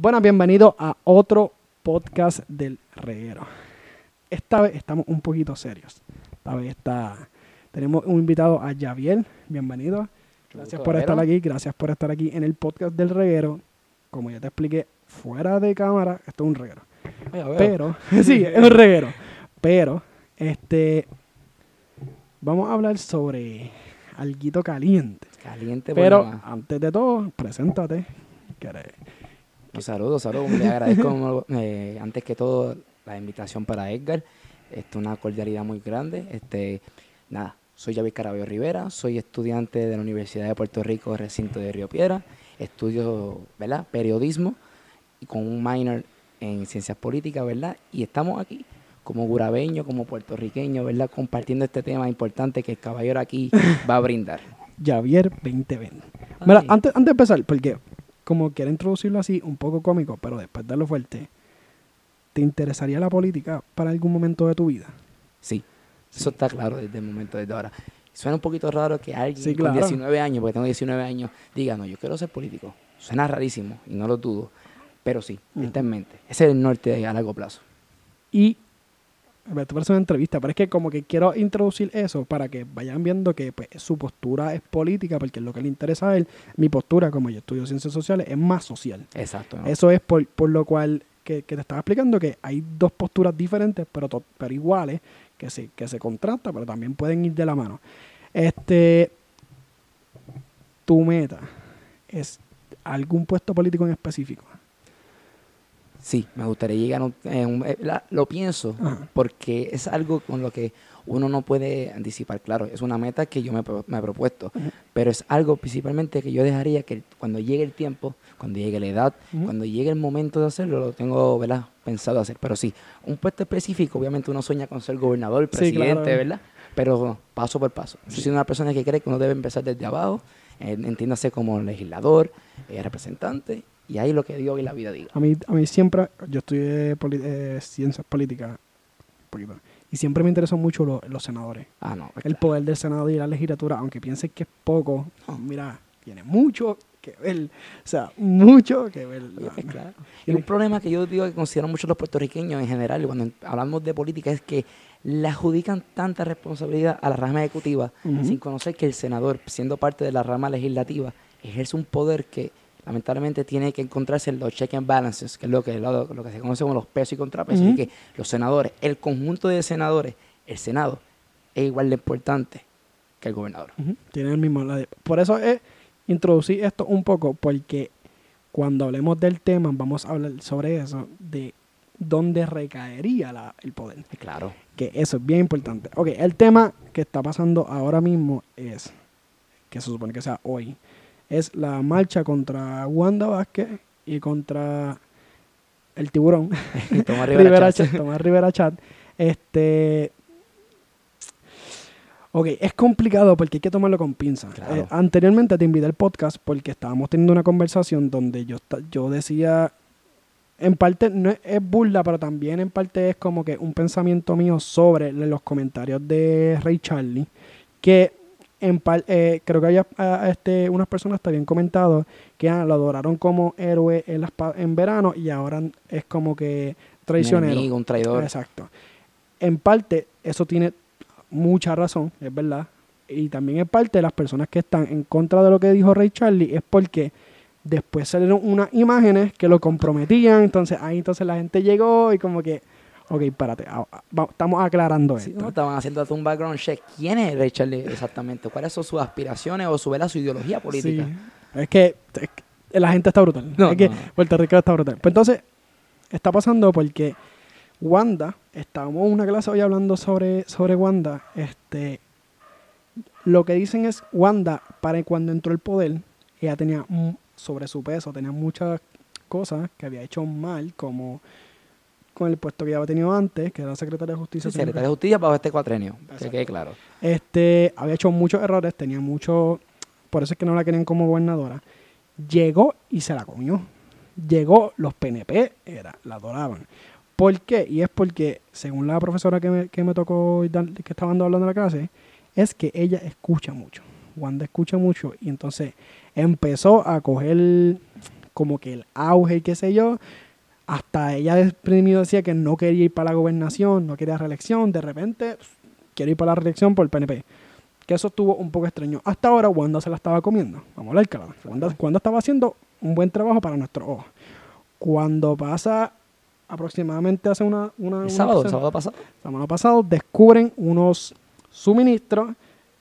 Bueno, bienvenido a otro podcast del reguero. Esta vez estamos un poquito serios. Esta vez está, tenemos un invitado a Javier. Bienvenido. Gracias por estar aquí. Gracias por estar aquí en el podcast del reguero. Como ya te expliqué, fuera de cámara, esto es un reguero. Pero, sí, es un reguero. Pero, este, vamos a hablar sobre alguito caliente. Caliente, Pero antes de todo, preséntate. Un saludo, saludo. Le agradezco eh, antes que todo la invitación para Edgar. Este, una cordialidad muy grande. Este, nada, soy Javier Caraballo Rivera, soy estudiante de la Universidad de Puerto Rico, recinto de Río Piedra. Estudio, ¿verdad? Periodismo y con un minor en ciencias políticas, ¿verdad? Y estamos aquí como gurabeño, como puertorriqueño, ¿verdad? Compartiendo este tema importante que el caballero aquí va a brindar. Javier 2020. Mira, antes, antes de empezar, porque como quiero introducirlo así, un poco cómico, pero después de darlo fuerte, ¿te interesaría la política para algún momento de tu vida? Sí, eso está claro desde el momento, desde ahora. Suena un poquito raro que alguien con 19 años, porque tengo 19 años, diga, no, yo quiero ser político. Suena rarísimo y no lo dudo, pero sí, mm. está en mente. Ese es el norte a largo plazo. Y te parece una entrevista, pero es que como que quiero introducir eso para que vayan viendo que pues, su postura es política, porque es lo que le interesa a él. Mi postura, como yo estudio ciencias sociales, es más social. Exacto. Eso es por, lo cual que, te estaba explicando que hay dos posturas diferentes, pero, pero iguales, que se, que se contrastan, pero también pueden ir de la mano. Este, tu meta es algún puesto político en específico. Sí, me gustaría llegar a un, eh, lo pienso porque es algo con lo que uno no puede anticipar, claro, es una meta que yo me, he propuesto, pero es algo principalmente que yo dejaría que cuando llegue el tiempo, cuando llegue la edad, cuando llegue el momento de hacerlo, lo tengo, ¿verdad? Pensado hacer, pero sí, un puesto específico, obviamente uno sueña con ser gobernador, presidente, ¿verdad? Pero paso por paso. Yo soy una persona que cree que uno debe empezar desde abajo, entiéndase como legislador, eh, representante, y ahí lo que Dios y la vida diga. A mí, a mí siempre, yo estudié eh, ciencias políticas, y siempre me interesó mucho los senadores. Ah, no. El poder del Senado y la legislatura, aunque piensen que es poco, mira, tiene mucho que ver. O sea, mucho que ver. claro. Y un problema que yo digo que consideran muchos los puertorriqueños en general, cuando hablamos de política, es que le adjudican tanta responsabilidad a la rama ejecutiva sin conocer que el senador, siendo parte de la rama legislativa, ejerce un poder que lamentablemente tiene que encontrarse en los check and balances, que es lo que, lo, que se conoce como los pesos y contrapesos, y que los senadores, el conjunto de senadores, el Senado, es igual de importante que el gobernador. Tiene el mismo... Por eso es introducir esto un poco, porque cuando hablemos del tema vamos a hablar sobre eso, de dónde recaería el poder. Claro. Que eso es bien importante. Ok, el tema que está pasando ahora mismo es, que se supone que sea hoy, es la marcha contra Wanda Vázquez y contra el tiburón. Tomás Rivera, Chat. Tomás Rivera Chat. Este. Ok, es complicado porque hay que tomarlo con pinzas. Eh, anteriormente te invité al podcast porque estábamos teniendo una conversación donde yo, yo decía, en parte no es, es, burla, pero también en parte es como que un pensamiento mío sobre los comentarios de Ray Charlie, que en eh, creo que había ah, este, unas personas te habían comentado que ah, lo adoraron como héroe en, las, en verano y ahora es como que traicionero. Un, un traidor. Exacto. En parte, eso tiene mucha razón, es verdad. Y también en parte, las personas que están en contra de lo que dijo Ray Charlie es porque después salieron unas imágenes que lo comprometían. Entonces ahí entonces la gente llegó y como que Ok, espérate, estamos aclarando esto. estaban haciendo un background check. ¿Quién es Ray Charlie exactamente? ¿Cuáles son sus aspiraciones o su, su ideología política? Sí. Es, que, la gente está brutal. es que Puerto Rico está brutal. Pues entonces, está pasando porque Wanda, estábamos en una clase hoy hablando sobre, sobre Wanda, este, lo que dicen es Wanda, para cuando entró el poder, ella tenía sobre su peso, tenía muchas cosas que había hecho mal, como con el puesto que ya había tenido antes, que era secretaria de Justicia. Sí, secretaria de Justicia para este cuatrenio, que quede claro. Este, había hecho muchos errores, tenía mucho, por eso es que no la querían como gobernadora. Llegó y se la comió. Llegó, los PNP era, la adoraban. ¿Por qué? Y es porque, según la profesora que me, que me tocó, que estaba hablando en la clase, es que ella escucha mucho. Wanda escucha mucho y entonces empezó a coger como que el auge y qué sé yo. Hasta ella desprimido decía que no quería ir para la gobernación, no quería reelección. De repente, quiere ir para la reelección por el PNP. Que eso estuvo un poco extraño. Hasta ahora, Wanda se la estaba comiendo. Vamos a hablar claro. Wanda, Wanda estaba haciendo un buen trabajo para nuestro ojo. Cuando pasa aproximadamente hace una... una, ¿El sábado? ¿El sábado pasado? Sábado pasado, descubren unos suministros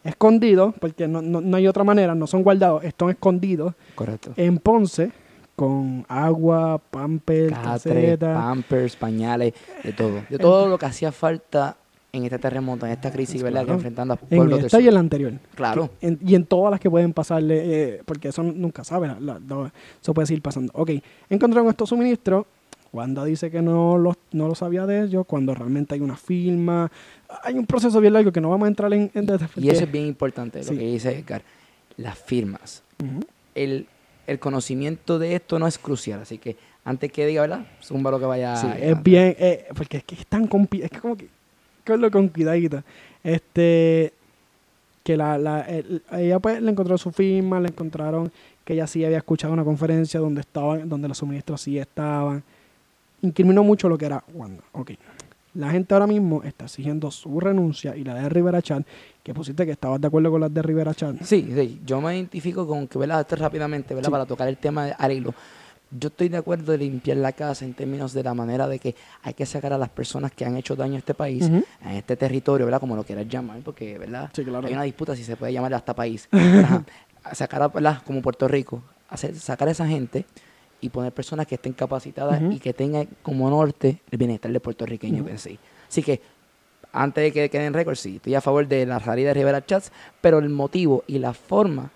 escondidos, porque no, no, no, hay otra manera, no son guardados, están escondidos. Correcto. En Ponce, con agua, pampers, Catre, pampers, pañales, de todo. De todo lo que hacía falta en este terremoto, en esta crisis, ¿verdad? Que enfrentando a pueblos En esta y en la anterior. Claro. y en todas las que pueden pasarle, eh, porque eso nunca sabe, eso puede seguir pasando. Ok, encontraron estos suministros, Wanda dice que no lo, no lo sabía de ellos, cuando realmente hay una firma, hay un proceso bien largo que no vamos a entrar en, en Y eso es bien importante, lo que dice Edgar, las firmas. el, el, conocimiento de esto no es crucial, así que antes que diga, ¿verdad? Zumba lo que vaya. Sí, es bien, eh, porque es que es tan es que como que, lo con cuidadito. Este, que la, la ella pues le encontró su firma, le encontraron que ella sí había escuchado una conferencia donde estaban, donde los suministros sí estaban incriminó mucho lo que era Wanda. Ok. La gente ahora mismo está exigiendo su renuncia y la de Rivera Chat, que pusiste que estabas de acuerdo con la de Rivera Chat. Sí, sí. Yo me identifico con que, ¿verdad? rápidamente, ¿verdad? Para tocar el tema de arreglo. Yo estoy de acuerdo de limpiar la casa en términos de la manera de que hay que sacar a las personas que han hecho daño a este país, en este territorio, ¿verdad? Como lo quieras llamar, porque, ¿verdad? Sí, claro. Hay una disputa si se puede llamar hasta país. sacar a, ¿verdad? Como Puerto Rico, hacer, sacar a esa gente y poner personas que estén capacitadas y que tengan como norte el bienestar de puertorriqueño uh sí. Así que, antes de que queden récords, sí, estoy a favor de la salida de Rivera Chats, pero el motivo y la forma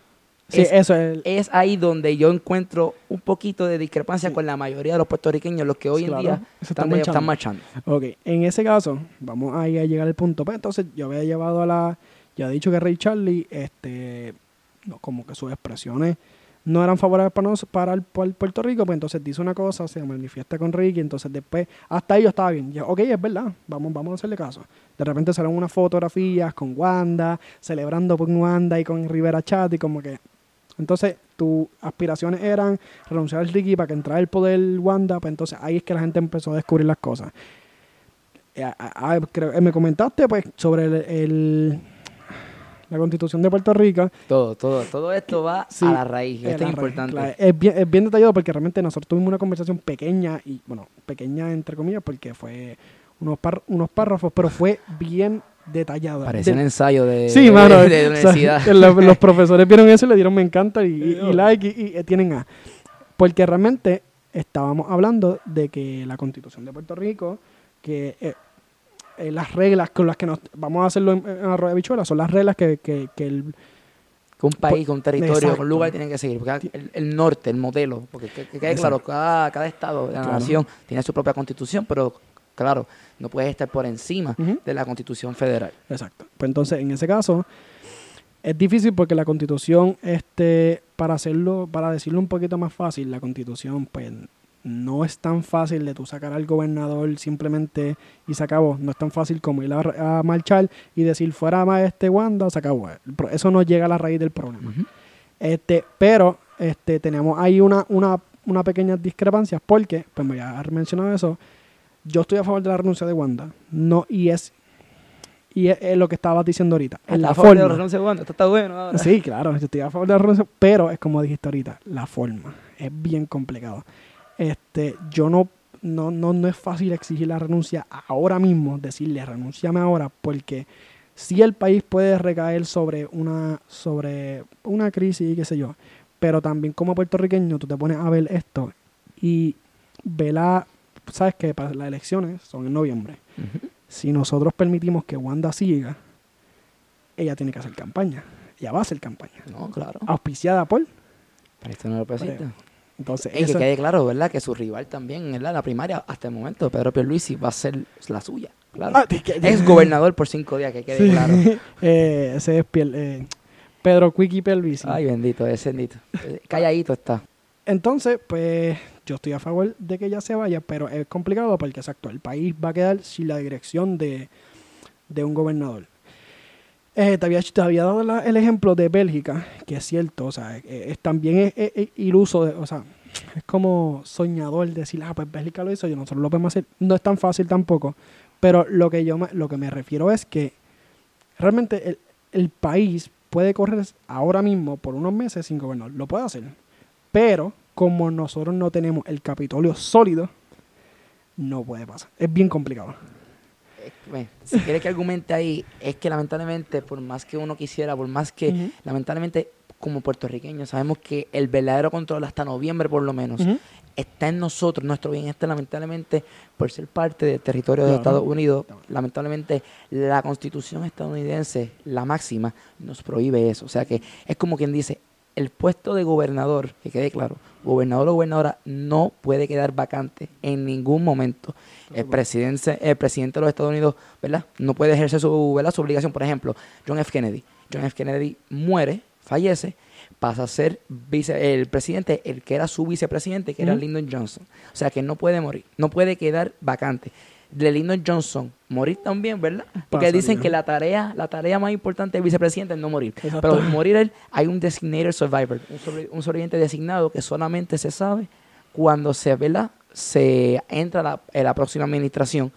sí, es, eso es, ahí donde yo encuentro un poquito de discrepancia con la mayoría de los puertorriqueños, los que hoy en día están, están, marchando. Ok, en ese caso, vamos a llegar al punto. Pues entonces, yo había llevado a la. Ya he dicho que Ray Charlie, este, como que sus expresiones no eran favorables para, nosotros, para el, Puerto Rico, pues entonces dice una cosa, se manifiesta con Ricky, entonces después, hasta ahí yo estaba bien. Yo, ok, es verdad, vamos, vamos a hacerle caso. De repente salen unas fotografías con Wanda, celebrando con Wanda y con Rivera Chat y como que... Entonces, tus aspiraciones eran renunciar al Ricky para que entrara el poder Wanda, pues entonces ahí es que la gente empezó a descubrir las cosas. Eh, eh, me comentaste pues sobre el la constitución de Puerto Rico. Todo, todo, todo esto va a la raíz, esto es importante. es, bien, es bien detallado porque realmente nosotros tuvimos una conversación pequeña, y bueno, pequeña entre comillas, porque fue unos, unos párrafos, pero fue bien detallado. Parece un ensayo de, sí, mano, de, universidad. los, profesores vieron eso y le dieron me encanta y, like y, y, tienen A. Porque realmente estábamos hablando de que la constitución de Puerto Rico, que eh, eh, las reglas con las que nos vamos a hacerlo en, en Arroyo de Bichuela son las reglas que, que, que el que un país, que un territorio, que un lugar tienen que seguir. Porque el, norte, el modelo, porque que, quede claro, cada, cada estado de la nación tiene su propia constitución, pero claro, no puede estar por encima de la constitución federal. Exacto. Pues entonces, en ese caso, es difícil porque la constitución, este, para hacerlo, para decirlo un poquito más fácil, la constitución, pues no es tan fácil de tú sacar al gobernador simplemente y se acabó. No es tan fácil como ir a, marchar y decir fuera más este Wanda, se acabó. Eso no llega a la raíz del problema. este, pero este, tenemos ahí una, una, una pequeña discrepancia porque, pues me voy a mencionado eso, yo estoy a favor de la renuncia de Wanda. No, y es y es, lo que estabas diciendo ahorita. En la forma. de la renuncia de Wanda, esto está bueno Sí, claro, yo estoy a favor de la renuncia, pero es como dijiste ahorita, la forma. Es bien complicado. Este, yo no, no, no, no es fácil exigir la renuncia ahora mismo, decirle renunciame ahora, porque si el país puede recaer sobre una, sobre una crisis y qué sé yo, pero también como puertorriqueño tú te pones a ver esto y la sabes que las elecciones son en noviembre. Si nosotros permitimos que Wanda siga, ella tiene que hacer campaña. Ella va a hacer campaña. No, claro. Auspiciada por. Para esto no lo entonces, y que quede claro, ¿verdad? Que su rival también, en la primaria, hasta el momento, Pedro Pierluisi, va a ser la suya. Claro. Ah, es gobernador por cinco días, que quede claro. eh, ese es eh, Pedro Quiqui Pierluisi. Ay, bendito, ese bendito. Eh, calladito está. Entonces, pues, yo estoy a favor de que ella se vaya, pero es complicado porque, exacto, el país va a quedar sin la dirección de, de un gobernador. Eh, te, había, te, había, dado el ejemplo de Bélgica, que es cierto, o sea, es, también es, iluso, de, o sea, es como soñador decir, ah, pues Bélgica lo hizo, yo nosotros lo podemos hacer. No es tan fácil tampoco, pero lo que yo lo que me refiero es que realmente el, el país puede correr ahora mismo por unos meses sin gobernar, lo puede hacer, pero como nosotros no tenemos el Capitolio sólido, no puede pasar. Es bien complicado. Eh, si quieres que argumente ahí, es que lamentablemente, por más que uno quisiera, por más que lamentablemente como puertorriqueños sabemos que el verdadero control hasta noviembre por lo menos está en nosotros, nuestro bienestar lamentablemente por ser parte del territorio de Estados Unidos, lamentablemente la constitución estadounidense, la máxima, nos prohíbe eso. O sea que es como quien dice, el puesto de gobernador, que quede claro, gobernador o gobernadora no puede quedar vacante en ningún momento. El presidente, el presidente de los Estados Unidos, ¿verdad? No puede ejercer su, ¿verdad? su obligación. Por ejemplo, John F. Kennedy. John F. Kennedy muere, fallece, pasa a ser vice, el presidente, el que era su vicepresidente, que era Lyndon Johnson. O sea que no puede morir, no puede quedar vacante de Lyndon Johnson morir también, ¿verdad? Porque dicen que la tarea, la tarea más importante del vicepresidente es no morir. Pero morir él, hay un designated survivor, un, sobreviviente designado que solamente se sabe cuando se, ¿verdad? se entra en la próxima administración,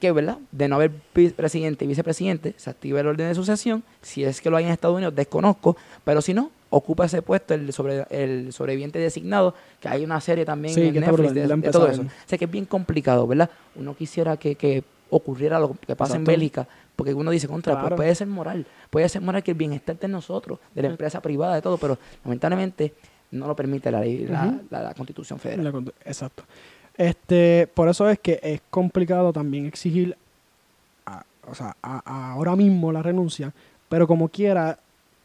que verdad, de no haber presidente y vicepresidente, se activa el orden de sucesión, si es que lo hay en Estados Unidos, desconozco, pero si no, ocupa ese puesto el, sobre, el sobreviviente designado, que hay una serie también en Netflix de, todo eso. O sea que es bien complicado, ¿verdad? Uno quisiera que, ocurriera lo que pasa en Bélgica, porque uno dice, contra, pues puede ser moral, puede ser moral que el bienestar de nosotros, de la empresa privada, de todo, pero lamentablemente no lo permite la ley, la, Constitución Federal. exacto. Este, por eso es que es complicado también exigir, o sea, ahora mismo la renuncia, pero como quiera,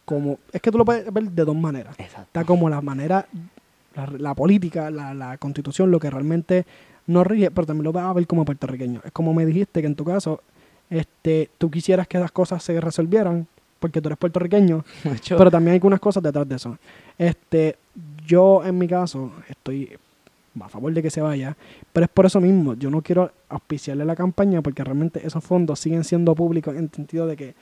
como es que tú lo puedes ver de dos maneras. Está como la manera, la, política, la, la, constitución, lo que realmente no rige, pero también lo vas a ver como puertorriqueño. Es como me dijiste que en tu caso, este, tú quisieras que las cosas se resolvieran porque tú eres puertorriqueño, pero también hay algunas cosas detrás de eso. Este, yo en mi caso estoy a favor de que se vaya, pero es por eso mismo, yo no quiero auspiciarle la campaña porque realmente esos fondos siguen siendo públicos en el sentido de que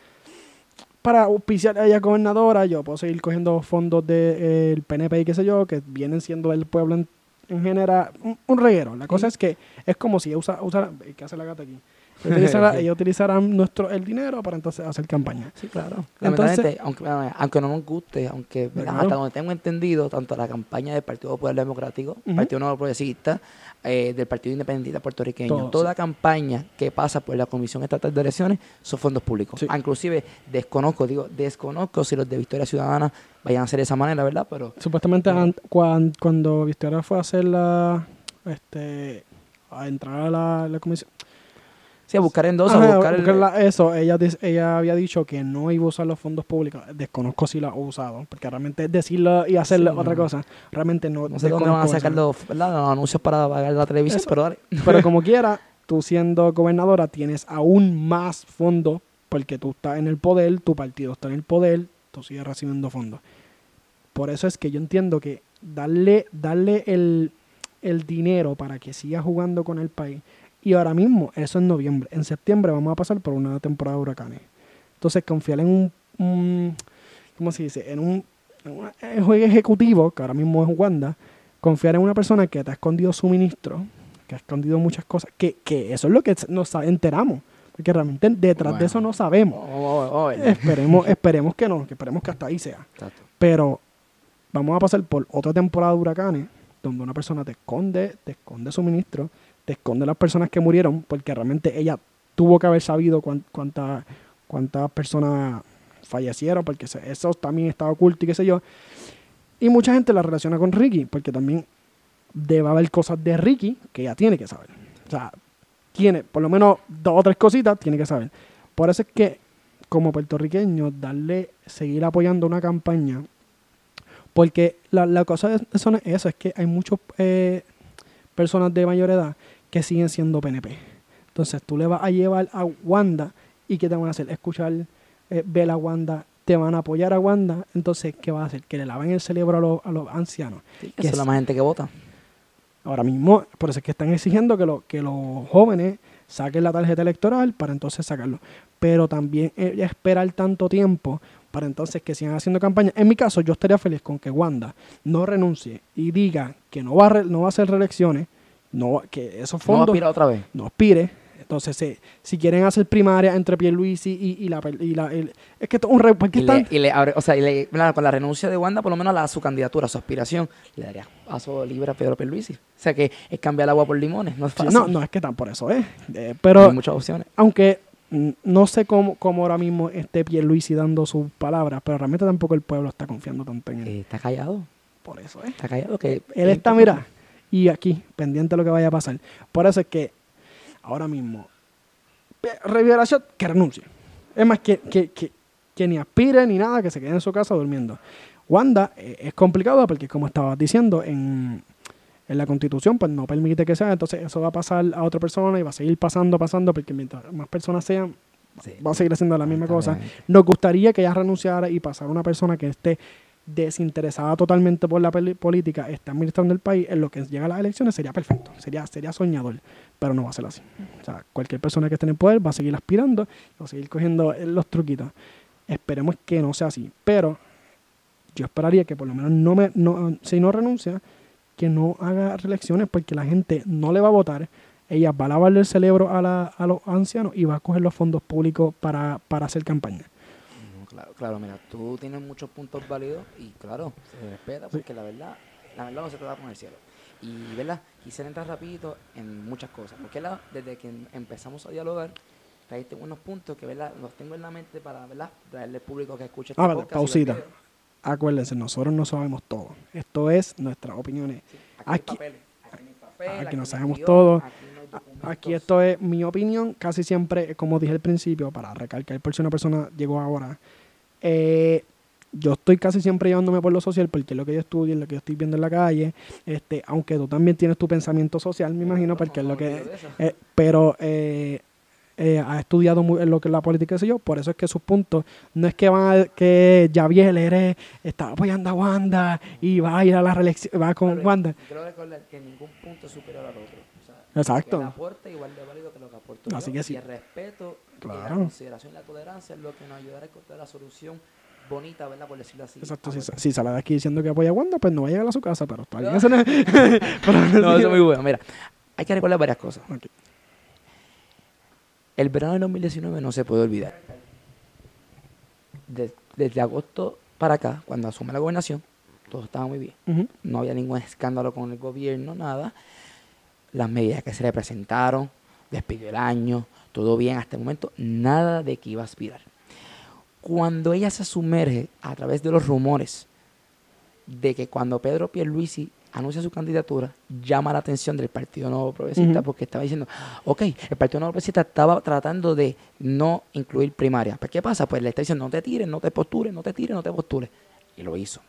para auspiciar a ella gobernadora, yo puedo seguir cogiendo fondos del PNP y qué sé yo, que vienen siendo el pueblo en, general un, reguero. La cosa es que es como si usa, usa ¿qué hace la gata aquí? ellos utilizarán nuestro el dinero para entonces hacer campaña. Sí, claro. Entonces, aunque, aunque no nos guste, aunque hasta donde tengo entendido, tanto la campaña del Partido Popular Democrático, Partido Nuevo Progresista, eh, del Partido Independiente Puertorriqueño, toda campaña que pasa por la Comisión Estatal de Elecciones son fondos públicos. Ah, inclusive desconozco, digo, desconozco si los de Victoria Ciudadana vayan a hacer de esa manera, ¿verdad? Pero supuestamente cuando, cuando Victoria fue a hacer la este a entrar a la comisión Sí, a buscar en dos, a buscar, Eso, ella, ella había dicho que no iba a usar los fondos públicos. Desconozco si lo ha usado, porque realmente decirlo y hacerlo otra cosa, realmente no. No sé dónde van a sacar los, anuncios para pagar la televisión, pero dale. Pero como quiera, tú siendo gobernadora tienes aún más fondos, porque tú estás en el poder, tu partido está en el poder, tú sigues recibiendo fondos. Por eso es que yo entiendo que darle, darle el, el dinero para que siga jugando con el país y ahora mismo, eso es noviembre. En septiembre vamos a pasar por una temporada de huracanes. Entonces, confiar en un, ¿cómo se dice? En un, juego ejecutivo, que ahora mismo es Wanda, confiar en una persona que te ha escondido suministro, que ha escondido muchas cosas, que, que eso es lo que nos enteramos. Porque realmente detrás de eso no sabemos. Oh, oh, oh, esperemos, esperemos que no, que esperemos que hasta ahí sea. Pero vamos a pasar por otra temporada de huracanes, donde una persona te esconde, te esconde suministro, esconde las personas que murieron, porque realmente ella tuvo que haber sabido cuántas cuántas personas fallecieron, porque eso también estaba oculto y qué sé yo. Y mucha gente la relaciona con Ricky, porque también debe haber cosas de Ricky que ella tiene que saber. O sea, tiene por lo menos dos o tres cositas, tiene que saber. Por eso es que, como puertorriqueño, darle, seguir apoyando una campaña, porque la, la cosa de eso es eso, es que hay muchos eh, personas de mayor edad que siguen siendo PNP. Entonces tú le vas a llevar a Wanda y ¿qué te van a hacer? Escuchar, eh, ver a Wanda, te van a apoyar a Wanda. Entonces, ¿qué va a hacer? Que le laven el cerebro a los, a los ancianos. que es la más gente que vota. Ahora mismo, por eso es que están exigiendo que, lo, que los jóvenes saquen la tarjeta electoral para entonces sacarlo. pero también ella esperar tanto tiempo para entonces que sigan haciendo campaña. En mi caso, yo estaría feliz con que Wanda no renuncie y diga que no va a, no va a hacer reelecciones, no, que esos fondos... No aspira otra vez. No aspire. Entonces, si quieren hacer primaria entre Pierluisi y, y la... Y la es que un... Re, y, le, y le abre, o sea, y le, con la renuncia de Wanda, por lo menos a, su candidatura, a su aspiración, le daría paso libre a Pedro Pierluisi. O sea, que es cambiar el agua por limones, no es fácil. no, no es que tan por eso, ¿eh? eh pero... Hay muchas opciones. Aunque no sé cómo, cómo ahora mismo esté Pierluisi dando sus palabras, pero realmente tampoco el pueblo está confiando tanto en él. Eh, está callado. Por eso, ¿eh? Está callado. que Él está, mira, y aquí, pendiente de lo que vaya a pasar. Por eso es que ahora mismo, revelación que renuncie. Es más, que, que, que, ni aspire ni nada, que se quede en su casa durmiendo. Wanda eh, es complicado porque, como estabas diciendo, en, en la constitución pues no permite que sea, entonces eso va a pasar a otra persona y va a seguir pasando, pasando, porque mientras más personas sean, va a seguir haciendo la misma cosa. Nos gustaría que ella renunciara y pasara una persona que esté desinteresada totalmente por la política, está administrando el país, en lo que llega a las elecciones sería perfecto, sería, sería soñador, pero no va a ser así. O sea, cualquier persona que esté en el poder va a seguir aspirando, va a seguir cogiendo los truquitos. Esperemos que no sea así, pero yo esperaría que por lo menos no me, no, si no renuncia, que no haga reelecciones porque la gente no le va a votar. Ella va a lavarle el cerebro a, la, a los ancianos y va a coger los fondos públicos para, para hacer campaña. Claro, claro, mira, tú tienes muchos puntos válidos y claro, se respeta porque la verdad, la verdad no se te da con el cielo. Y, ¿verdad? Quisiera entrar rapidito en muchas cosas, porque la, desde que empezamos a dialogar, traiste unos puntos que, ¿verdad? Los tengo en la mente para, ¿verdad? Traerle al público que escuche este ah, pausita acuérdense, nosotros no sabemos todo. Esto es nuestras opiniones. aquí, aquí, no sabemos todo. Aquí, esto es mi opinión, casi siempre, como dije al principio, para recalcar por si una persona llegó ahora. Eh, yo estoy casi siempre llevándome por lo social porque es lo que yo estudio, es lo que yo estoy viendo en la calle. Este, aunque tú también tienes tu pensamiento social, me imagino, porque es lo que. Eh, pero eh, eh, ha estudiado muy, en lo que es la política, sé yo, por eso es que sus puntos no es que van a, que Javier Eres está apoyando a Wanda y va a ir a la reelección, va con Wanda. Quiero recordar que ningún punto es superior al otro. Exacto. Que aporte igual de válido que lo que aporto Así que sí. Y el respeto, la consideración y la tolerancia es lo que nos ayudará a encontrar la solución bonita, ¿verdad? Por decirlo así. Exacto, si, sale de aquí diciendo que apoya a Wanda, pues no va a llegar a su casa, pero está bien. No, eso no, eso es muy bueno. Mira, hay que recordar varias cosas. El verano de 2019 no se puede olvidar. desde agosto para acá, cuando asume la gobernación, todo estaba muy bien. No había ningún escándalo con el gobierno, nada. Las medidas que se le presentaron, despidió el año, todo bien hasta el momento, nada de que iba a aspirar. Cuando ella se sumerge a través de los rumores de que cuando Pedro Pierluisi anuncia su candidatura, llama la atención del Partido Nuevo Progresista porque estaba diciendo, ok, el Partido Nuevo Progresista estaba tratando de no incluir primaria. ¿Pero qué pasa? Pues le está diciendo, no te tires, no te postures, no te tires, no te postures. Y lo hizo.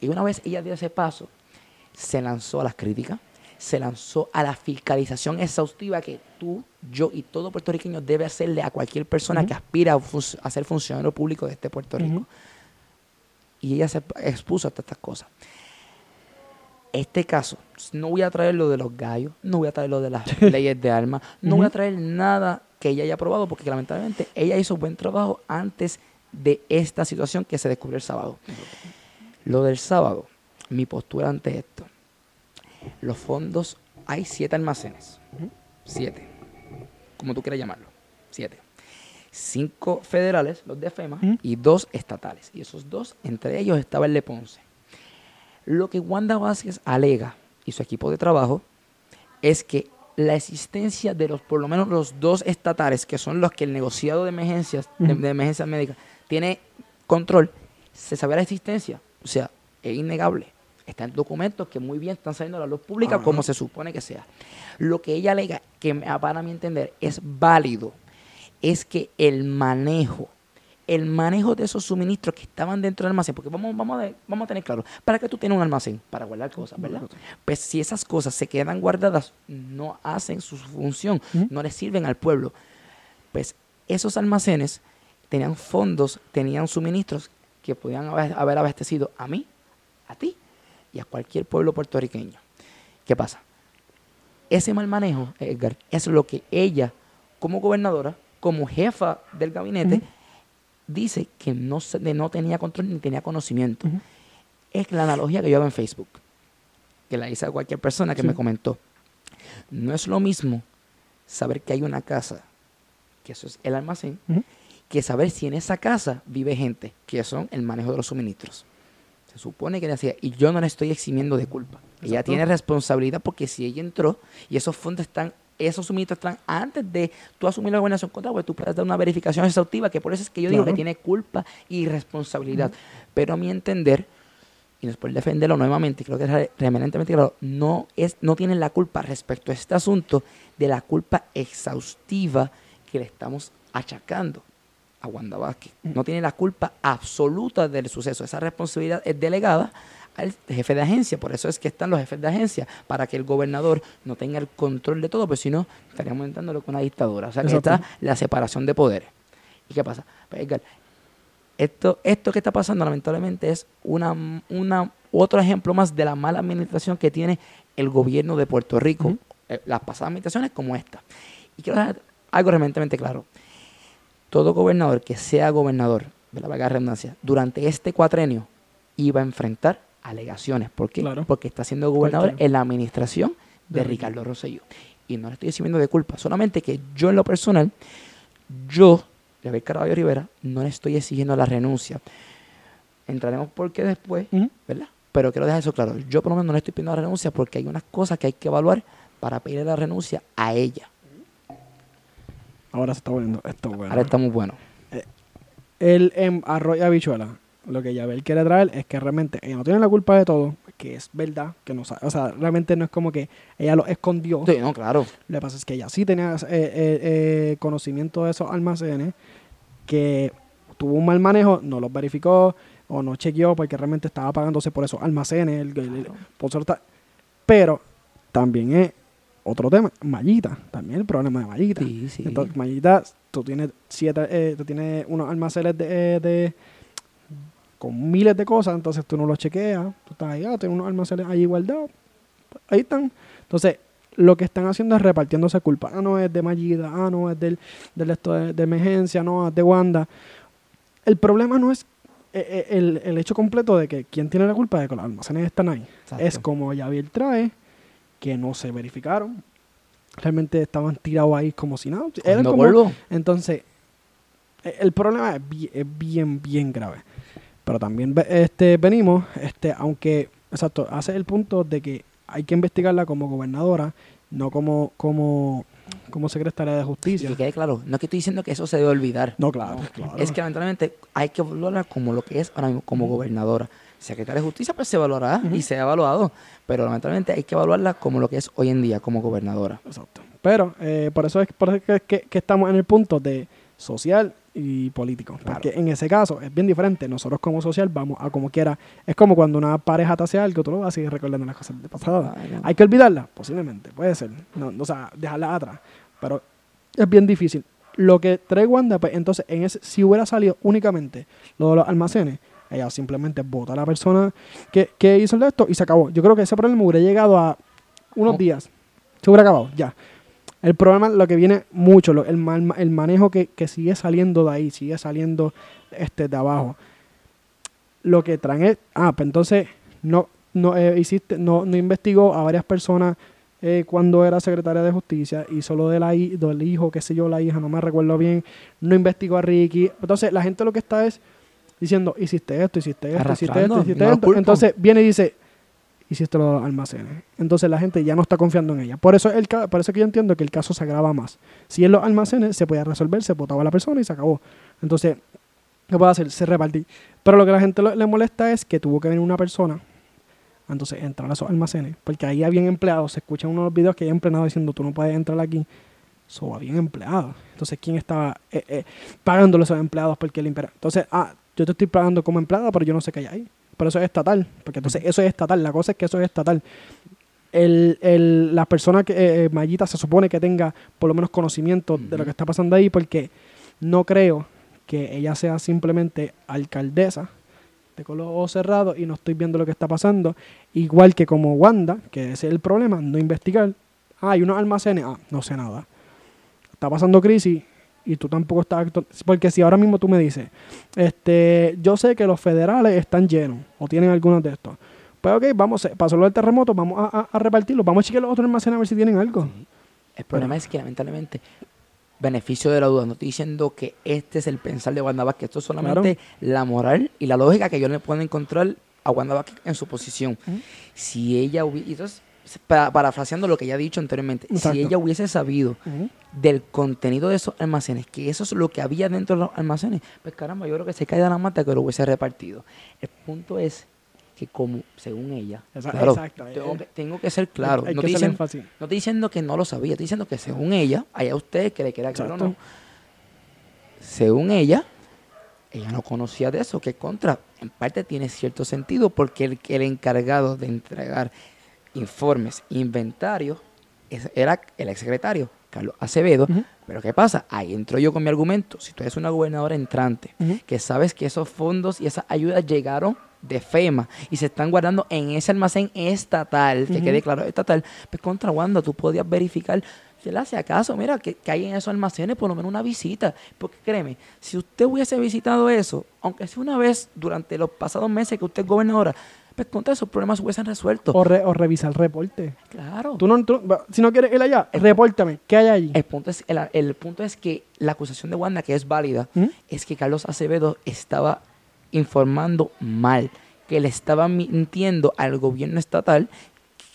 Y una vez ella dio ese paso, se lanzó a las críticas, se lanzó a la fiscalización exhaustiva que tú, yo y todo puertorriqueño debe hacerle a cualquier persona que aspira a, ser funcionario público de este Puerto Rico. Y ella se expuso a estas cosas este caso, no voy a traer lo de los gallos, no voy a traer lo de las leyes de armas, no voy a traer nada que ella haya probado, porque lamentablemente ella hizo buen trabajo antes de esta situación que se descubrió el sábado. Lo del sábado, mi postura ante esto. Los fondos, hay siete almacenes. Siete. Como tú quieras llamarlo. Siete. Cinco federales, los de FEMA, y dos estatales. Y esos dos, entre ellos estaba el de Ponce. Lo que Wanda Vázquez alega y su equipo de trabajo es que la existencia de los, por lo menos los dos estatales, que son los que el negociado de emergencias, de, emergencias médicas, tiene control, se sabe la existencia. O sea, es innegable. Está en documentos que muy bien están saliendo a la luz pública como se supone que sea. Lo que ella alega, que para mi entender es válido, es que el manejo el manejo de esos suministros que estaban dentro del almacén, porque vamos, vamos, a, vamos a tener claro, ¿para qué tú tienes un almacén? Para guardar cosas, ¿verdad? Pues si esas cosas se quedan guardadas, no hacen su función, no le sirven al pueblo. Pues esos almacenes tenían fondos, tenían suministros que podían haber, abastecido a mí, a ti y a cualquier pueblo puertorriqueño. ¿Qué pasa? Ese mal manejo, Edgar, es lo que ella, como gobernadora, como jefa del gabinete, dice que no, no tenía control ni tenía conocimiento. Es la analogía que yo hago en Facebook, que la hice a cualquier persona que me comentó. No es lo mismo saber que hay una casa, que eso es el almacén, que saber si en esa casa vive gente, que son el manejo de los suministros. Se supone que decía, y yo no le estoy eximiendo de culpa. Ella tiene responsabilidad porque si ella entró y esos fondos están, esos suministros están antes de tú asumir la gobernación contra, pues tú puedes dar una verificación exhaustiva, que por eso es que yo digo que tiene culpa y responsabilidad. Pero a mi entender, y después defenderlo nuevamente, creo que es remanentemente claro, no, es, no tienen la culpa respecto a este asunto de la culpa exhaustiva que le estamos achacando a Wanda Vázquez. No tiene la culpa absoluta del suceso. Esa responsabilidad es delegada al jefe de agencia. Por eso es que están los jefes de agencia, para que el gobernador no tenga el control de todo, pues si no, estaríamos entrando con una dictadura. O sea, que está la separación de poderes. ¿Y qué pasa? Pues, esto, esto que está pasando lamentablemente es una, una, otro ejemplo más de la mala administración que tiene el gobierno de Puerto Rico, eh, las pasadas administraciones como esta. Y quiero dejar algo realmente claro todo gobernador que sea gobernador, de la vaga redundancia, durante este cuatrenio iba a enfrentar alegaciones. ¿Por qué? Porque está siendo gobernador en la administración de, Ricardo Rosselló. Y no le estoy diciendo de culpa, solamente que yo en lo personal, yo, David Caraballo Rivera, no le estoy exigiendo la renuncia. Entraremos por qué después, ¿verdad? Pero quiero dejar eso claro. Yo por lo menos no le estoy pidiendo la renuncia porque hay unas cosas que hay que evaluar para pedirle la renuncia a ella. Ahora se está volviendo esto bueno. Ahora está muy bueno. Eh, el en arroz y habichuela, lo que Yabel quiere traer es que realmente ella no tiene la culpa de todo, que es verdad, que no sabe, o sea, realmente no es como que ella lo escondió. Sí, no, claro. Lo que pasa es que ella sí tenía eh, eh, conocimiento de esos almacenes, que tuvo un mal manejo, no los verificó o no chequeó porque realmente estaba pagándose por esos almacenes, el, pero también es otro tema, mallita, también el problema de mallita. Sí, sí. Entonces, mallita, tú tienes siete, eh, tú tienes unos almacenes de, eh, de, con miles de cosas, entonces tú no los chequeas, tú estás ahí, ah, tienes unos almacenes ahí guardados, ahí están. Entonces, lo que están haciendo es repartiendo esa culpa. Ah, no es de Mallita, ah, no es del, del esto de, emergencia, no es de Wanda. El problema no es eh, el, el, hecho completo de que quién tiene la culpa de que los almacenes están ahí. Es como Javier trae que no se verificaron. Realmente estaban tirados ahí como si nada. entonces, e, el problema es bien, bien, grave. Pero también este, venimos, este, aunque, exacto, hace el punto de que hay que investigarla como gobernadora, no como, como, como secretaria de justicia. que quede claro, no es que estoy diciendo que eso se debe olvidar. No, claro, Es que lamentablemente hay que evaluarla como lo que es ahora mismo, como gobernadora secretaria de justicia, pues se evaluará y se ha evaluado. Pero lamentablemente hay que evaluarla como lo que es hoy en día, como gobernadora. Exacto. Pero eh, por eso es, por eso que, estamos en el punto de social y político. Porque en ese caso es bien diferente. Nosotros como social vamos a como quiera. Es como cuando una pareja te hace algo, tú lo vas a seguir recordando las cosas de pasada. Hay que olvidarla, posiblemente, puede ser. No, o sea, dejarla atrás. Pero es bien difícil. Lo que trae Wanda, pues entonces, en ese, si hubiera salido únicamente lo de los almacenes, ella simplemente vota a la persona que, que hizo esto y se acabó. Yo creo que ese problema hubiera llegado a unos días. Se hubiera acabado, ya. El problema, lo que viene mucho, el, el manejo que, sigue saliendo de ahí, sigue saliendo este, de abajo. Lo que traen es, ah, pues entonces no, no, eh, hiciste, no, no investigó a varias personas eh, cuando era secretaria de justicia y solo de la, del hijo, qué sé yo, la hija, no me recuerdo bien, no investigó a Ricky. Entonces la gente lo que está es diciendo, hiciste esto, hiciste esto, hiciste esto, hiciste esto. Entonces viene y dice, hiciste los almacenes. Entonces la gente ya no está confiando en ella. Por eso, el, por eso que yo entiendo que el caso se agrava más. Si en los almacenes se podía resolver, se votaba a la persona y se acabó. Entonces, ¿qué puede hacer? Se repartí. Pero lo que a la gente le molesta es que tuvo que venir una persona. Entonces entrar a esos almacenes. Porque ahí habían empleados. Se escuchan unos videos que hay empleados diciendo, tú no puedes entrar aquí. Eso habían empleados. Entonces, ¿quién estaba eh, eh, pagándole a esos empleados porque limpiar? Entonces, ah, yo te estoy pagando como empleada, pero yo no sé qué hay ahí. Pero eso es estatal, porque entonces eso es estatal. La cosa es que eso es estatal. El, el, la persona que eh, eh se supone que tenga por lo menos conocimiento de lo que está pasando ahí, porque no creo que ella sea simplemente alcaldesa de color cerrado y no estoy viendo lo que está pasando. Igual que como Wanda, que ese es el problema, no investigar. Ah, hay unos almacenes, ah, no sé nada. Está pasando crisis, y tú tampoco estás. Porque si ahora mismo tú me dices, este, yo sé que los federales están llenos o tienen algunos de estos. Pues ok, vamos, pasó lo del terremoto, vamos a, a, repartirlo, vamos a chequear los otros almacenes a ver si tienen algo. El problema es que lamentablemente, beneficio de la duda, no estoy diciendo que este es el pensar de Wanda Vázquez, esto es solamente la moral y la lógica que ellos le pueden encontrar a Wanda Vázquez en su posición. Si ella hubiera, entonces, parafraseando lo que ya he dicho anteriormente, si ella hubiese sabido del contenido de esos almacenes, que eso es lo que había dentro de los almacenes, pues caramba, yo creo que se cae de la mata que lo hubiese repartido. El punto es que como, según ella, claro, eh. tengo, que, ser claro. no, estoy diciendo, no, estoy diciendo, que no lo sabía, estoy diciendo que según ella, allá usted que le queda claro no, según ella, ella no conocía de eso, que contra, en parte tiene cierto sentido, porque el, el encargado de entregar informes, inventarios, era el exsecretario, Carlos Acevedo. Pero ¿qué pasa? Ahí entro yo con mi argumento. Si tú eres una gobernadora entrante, que sabes que esos fondos y esas ayudas llegaron de FEMA y se están guardando en ese almacén estatal, que quede claro, estatal, pues contra Wanda tú podías verificar, si acaso, mira, que, hay en esos almacenes por lo menos una visita. Porque créeme, si usted hubiese visitado eso, aunque sea una vez durante los pasados meses que usted es gobernadora, contra esos problemas hubiesen resuelto. O, o revisar el reporte. Claro. Tú no, si no quieres ir allá, repórtame. ¿Qué hay allí? El punto, es, el, punto es que la acusación de Wanda, que es válida, es que Carlos Acevedo estaba informando mal, que le estaba mintiendo al gobierno estatal,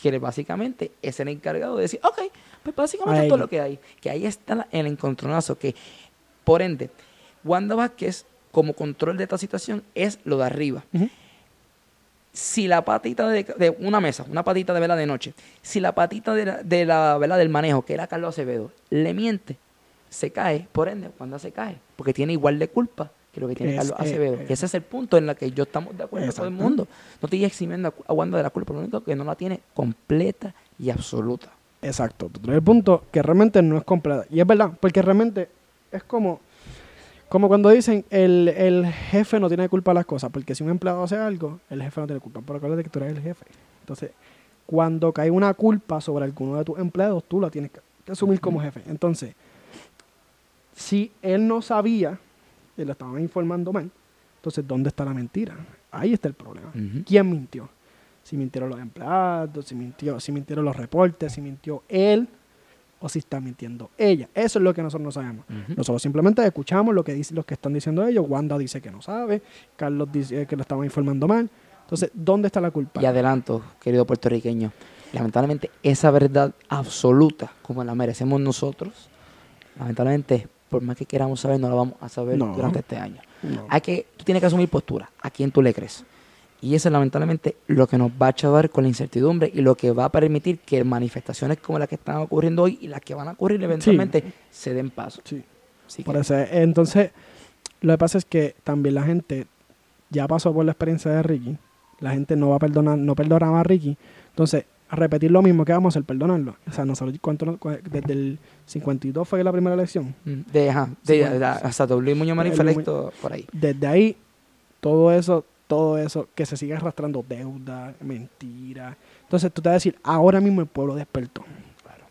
que básicamente es el encargado de decir, ok, pues básicamente todo lo que hay, que ahí está el encontronazo, que por ende, Wanda Vázquez como control de esta situación es lo de arriba. Si la patita de, una mesa, una patita de vela de noche, si la patita de la, de la vela del manejo, que era Carlos Acevedo, le miente, se cae, por ende, Wanda se cae, porque tiene igual de culpa que lo que tiene Carlos Acevedo. Eh, ese es el punto en el que yo estamos de acuerdo con todo el mundo. No estoy eximiendo a Wanda de la culpa, lo único que no la tiene completa y absoluta. Exacto. El punto que realmente no es completa. Y es verdad, porque realmente es como, como cuando dicen el, el jefe no tiene culpa de las cosas, porque si un empleado hace algo, el jefe no tiene culpa. Pero acuérdate que tú eres el jefe. Entonces, cuando cae una culpa sobre alguno de tus empleados, tú la tienes que asumir como jefe. Entonces, si él no sabía y lo estaban informando mal. Entonces, ¿dónde está la mentira? Ahí está el problema. ¿Quién mintió? Si mintieron los empleados, si mintió, si mintieron los reportes, si mintió él o si está mintiendo ella. Eso es lo que nosotros no sabemos. Nosotros simplemente escuchamos lo que dicen los que están diciendo ellos. Wanda dice que no sabe, Carlos dice que lo estaban informando mal. Entonces, ¿dónde está la culpa? Y adelanto, querido puertorriqueño, lamentablemente esa verdad absoluta como la merecemos nosotros, lamentablemente por más que queramos saber, no lo vamos a saber durante este año. Hay que, tú tienes que asumir postura. ¿A quién tú le crees? Y eso es lamentablemente lo que nos va a chavar con la incertidumbre y lo que va a permitir que manifestaciones como las que están ocurriendo hoy y las que van a ocurrir eventualmente se den paso. Sí. Por eso, entonces, lo que pasa es que también la gente ya pasó por la experiencia de Ricky. La gente no va a perdonar, no perdonaba a Ricky. Entonces, a repetir lo mismo, que vamos a hacer? Perdonarlo. O sea, nosotros, ¿cuánto, desde el 52 fue la primera elección. Mm, de, ajá, de, hasta W. Muñoz Marín por ahí. Desde ahí, todo eso, todo eso, que se sigue arrastrando deuda, mentira. Entonces tú te vas a decir, ahora mismo el pueblo despertó.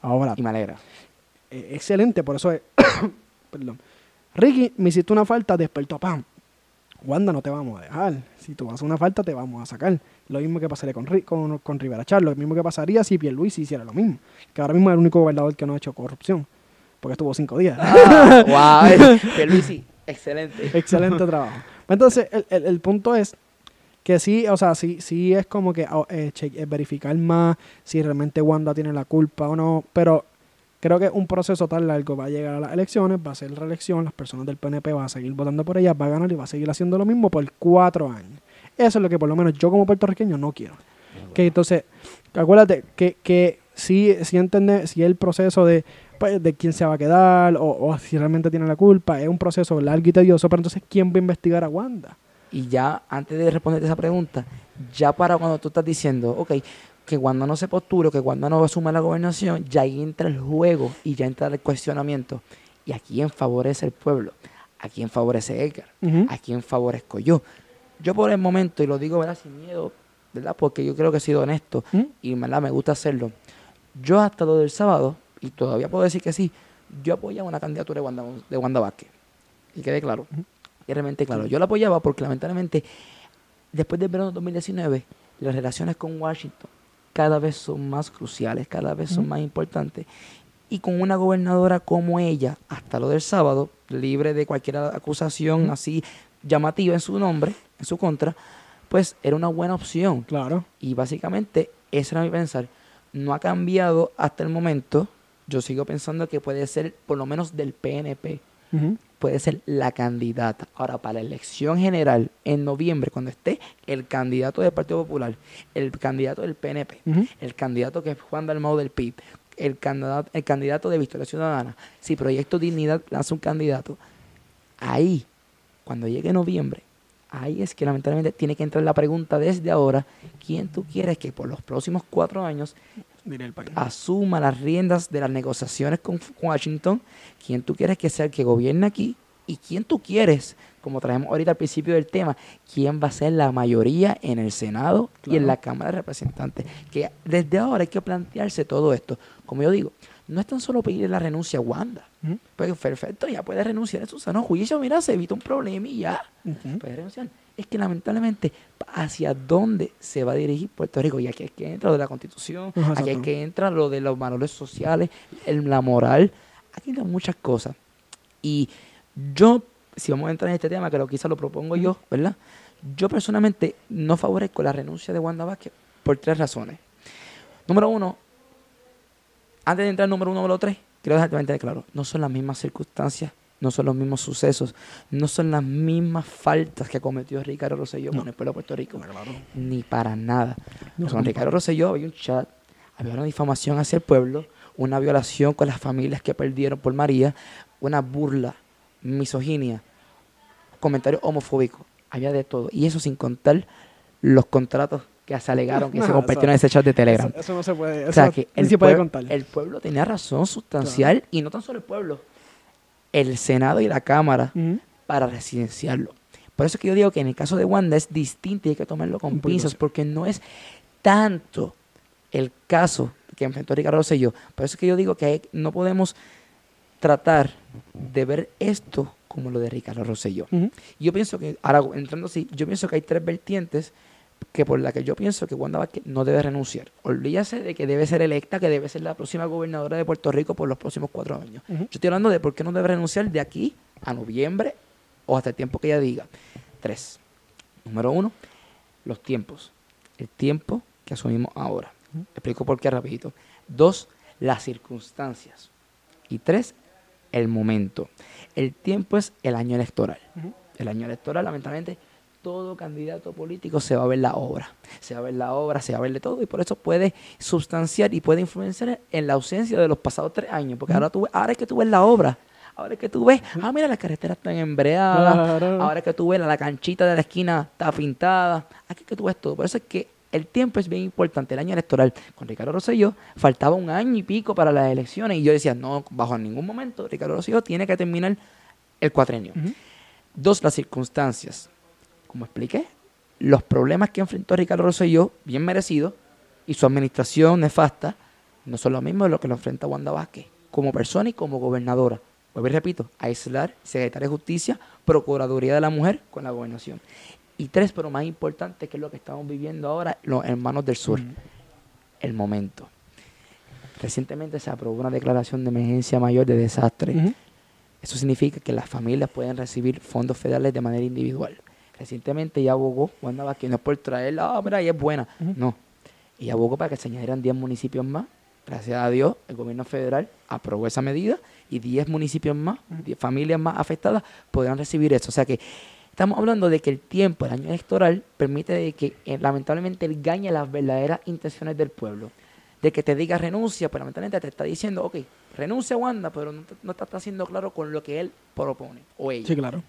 Ahora. Y me alegra. Eh, excelente, por eso es. perdón. Ricky, me hiciste una falta, despertó, pam. Wanda, no te vamos a dejar. Si tú vas a una falta, te vamos a sacar. Lo mismo que pasaría con, con, con Rivera Char, lo mismo que pasaría si Pierluisi hiciera lo mismo. Que ahora mismo es el único gobernador que no ha hecho corrupción. Porque estuvo cinco días. Ah, wow. Pierluisi, excelente. Excelente trabajo. Entonces, el, el, punto es que sí, o sea, sí, sí es como que oh, eh, eh, verificar más si realmente Wanda tiene la culpa o no, pero creo que un proceso tan largo va a llegar a las elecciones, va a ser reelección, las personas del PNP van a seguir votando por ella, va a ganar y va a seguir haciendo lo mismo por cuatro años. Eso es lo que por lo menos yo como puertorriqueño no quiero. Que entonces, acuérdate que, que si, si entiende, si el proceso de, pues, de quién se va a quedar o, o, si realmente tiene la culpa, es un proceso largo y tedioso, pero entonces ¿quién va a investigar a Wanda? Y ya, antes de responderte esa pregunta, ya para cuando tú estás diciendo, ok, que cuando no se postule, que cuando no asuma la gobernación, ya ahí entra el juego y ya entra el cuestionamiento. ¿Y a quién favorece el pueblo? ¿A quién favorece Edgar? ¿A quién favorezco yo? Yo por el momento, y lo digo ¿verdad? sin miedo, ¿verdad? porque yo creo que he sido honesto y ¿verdad? me gusta hacerlo. Yo hasta lo del sábado, y todavía puedo decir que sí, yo apoyaba una candidatura de Wanda, de Wanda Vázquez. Y quede claro. Y realmente claro. Yo la apoyaba porque lamentablemente, después del verano 2019, las relaciones con Washington cada vez son más cruciales, cada vez son más importantes. Y con una gobernadora como ella, hasta lo del sábado, libre de cualquier acusación así llamativa en su nombre, en su contra, pues era una buena opción. Claro. Y básicamente, ese era mi pensar. No ha cambiado hasta el momento. Yo sigo pensando que puede ser, por lo menos del PNP, puede ser la candidata. Ahora, para la elección general en noviembre, cuando esté el candidato del Partido Popular, el candidato del PNP, el candidato que es Juan Dalmau del PIB, el candidato, el candidato de Victoria Ciudadana, si Proyecto Dignidad lanza un candidato, ahí, cuando llegue noviembre, ahí es que lamentablemente tiene que entrar la pregunta desde ahora, ¿quién tú quieres que por los próximos cuatro años asuma las riendas de las negociaciones con, Washington? ¿Quién tú quieres que sea el que gobierne aquí? ¿Y quién tú quieres, como traemos ahorita al principio del tema, quién va a ser la mayoría en el Senado y en la Cámara de Representantes? Que desde ahora hay que plantearse todo esto. Como yo digo, no es tan solo pedir la renuncia a Wanda. Pues perfecto, ya puede renunciar en su sano juicio, mira, se evita un problema y ya. Puede renunciar. Es que lamentablemente, ¿hacia dónde se va a dirigir Puerto Rico? Y aquí es que entra lo de la constitución, aquí es que entra lo de los valores sociales, el, la moral. Aquí entran muchas cosas. Y yo, si vamos a entrar en este tema, que lo quizá lo propongo yo, ¿verdad? Yo personalmente no favorezco la renuncia de Wanda Vázquez por tres razones. Número uno, antes de entrar número uno número tres, quiero dejarte claro, no son las mismas circunstancias, no son los mismos sucesos, no son las mismas faltas que cometió Ricardo Rosselló con el pueblo de Puerto Rico. Ni para nada. con Ricardo Rosselló había un chat, había una difamación hacia el pueblo, una violación con las familias que perdieron por María, una burla, misoginia, comentarios homofóbicos, había de todo. Y eso sin contar los contratos que se alegaron que se compartieron en ese chat de Telegram. Eso, no se puede, o sea, que el, puede contar. el pueblo tenía razón sustancial y no tan solo el pueblo, el Senado y la Cámara para residenciarlo. Por eso es que yo digo que en el caso de Wanda es distinto y hay que tomarlo con pinzas porque no es tanto el caso que enfrentó Ricardo Rosselló. Por eso es que yo digo que no podemos tratar de ver esto como lo de Ricardo Rosselló. Yo pienso que, ahora entrando así, yo pienso que hay tres vertientes que por la que yo pienso que Wanda Vázquez no debe renunciar. Olvídase de que debe ser electa, que debe ser la próxima gobernadora de Puerto Rico por los próximos cuatro años. Yo estoy hablando de por qué no debe renunciar de aquí a noviembre o hasta el tiempo que ella diga. Tres. Número uno, los tiempos. El tiempo que asumimos ahora. Explico por qué rapidito. Dos, las circunstancias. Y tres, el momento. El tiempo es el año electoral. El año electoral, lamentablemente, todo candidato político se va a ver la obra. Se va a ver la obra, se va a ver de todo y por eso puede sustanciar y puede influenciar en la ausencia de los pasados tres años. Porque ahora, tú, ahora es que tú ves la obra. Ahora es que tú ves, ah, mira, las carreteras están embreadas. Ahora es que tú ves la, canchita de la esquina está pintada. Aquí es que tú ves todo. Por eso es que el tiempo es bien importante. El año electoral con Ricardo Rosselló faltaba un año y pico para las elecciones y yo decía, no, bajo ningún momento Ricardo Rosselló tiene que terminar el cuatrenio. Dos, las circunstancias como expliqué, los problemas que enfrentó Ricardo Rosselló, bien merecidos, y su administración nefasta, no son lo mismo de lo que lo enfrenta Wanda Vázquez, como persona y como gobernadora. Vuelvo y repito, aislar Secretaría de Justicia, Procuraduría de la Mujer con la gobernación. Y tres, pero más importante, que es lo que estamos viviendo ahora, los hermanos del sur, el momento. Recientemente se aprobó una declaración de emergencia mayor de desastre. Eso significa que las familias pueden recibir fondos federales de manera individual. Recientemente ella abogó, Wanda Vázquez, no es por traerla, ah, mira, ella es buena. No. Ella abogó para que se añadieran 10 municipios más. Gracias a Dios, el gobierno federal aprobó esa medida y 10 municipios más, 10 familias más afectadas podrán recibir eso. O sea que estamos hablando de que el tiempo, el año electoral, permite que eh, lamentablemente él gane las verdaderas intenciones del pueblo. De que te diga renuncia, pero lamentablemente te está diciendo, ok, renuncia Wanda, pero no, no está haciendo claro con lo que él propone o ella. Sí, claro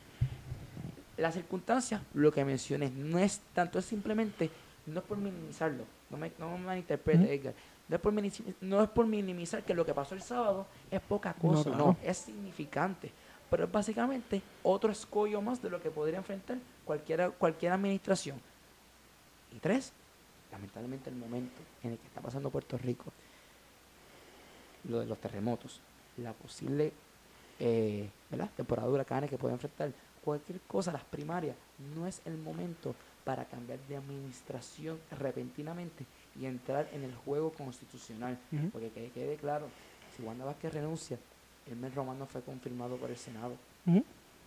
la circunstancia, lo que mencioné, no es tanto, es simplemente, no es por minimizarlo, no me, no me malinterprete, Edgar, no es, por no es por minimizar que lo que pasó el sábado es poca cosa, no, es significante, pero es básicamente otro escollo más de lo que podría enfrentar cualquier, cualquier administración. Y tres, lamentablemente el momento en el que está pasando Puerto Rico, lo de los terremotos, la posible eh, temporada de huracanes que puede enfrentar, cualquier cosa, las primarias, no es el momento para cambiar de administración repentinamente y entrar en el juego constitucional. Porque que quede claro, si Wanda Vázquez renuncia, el mes romano fue confirmado por el Senado.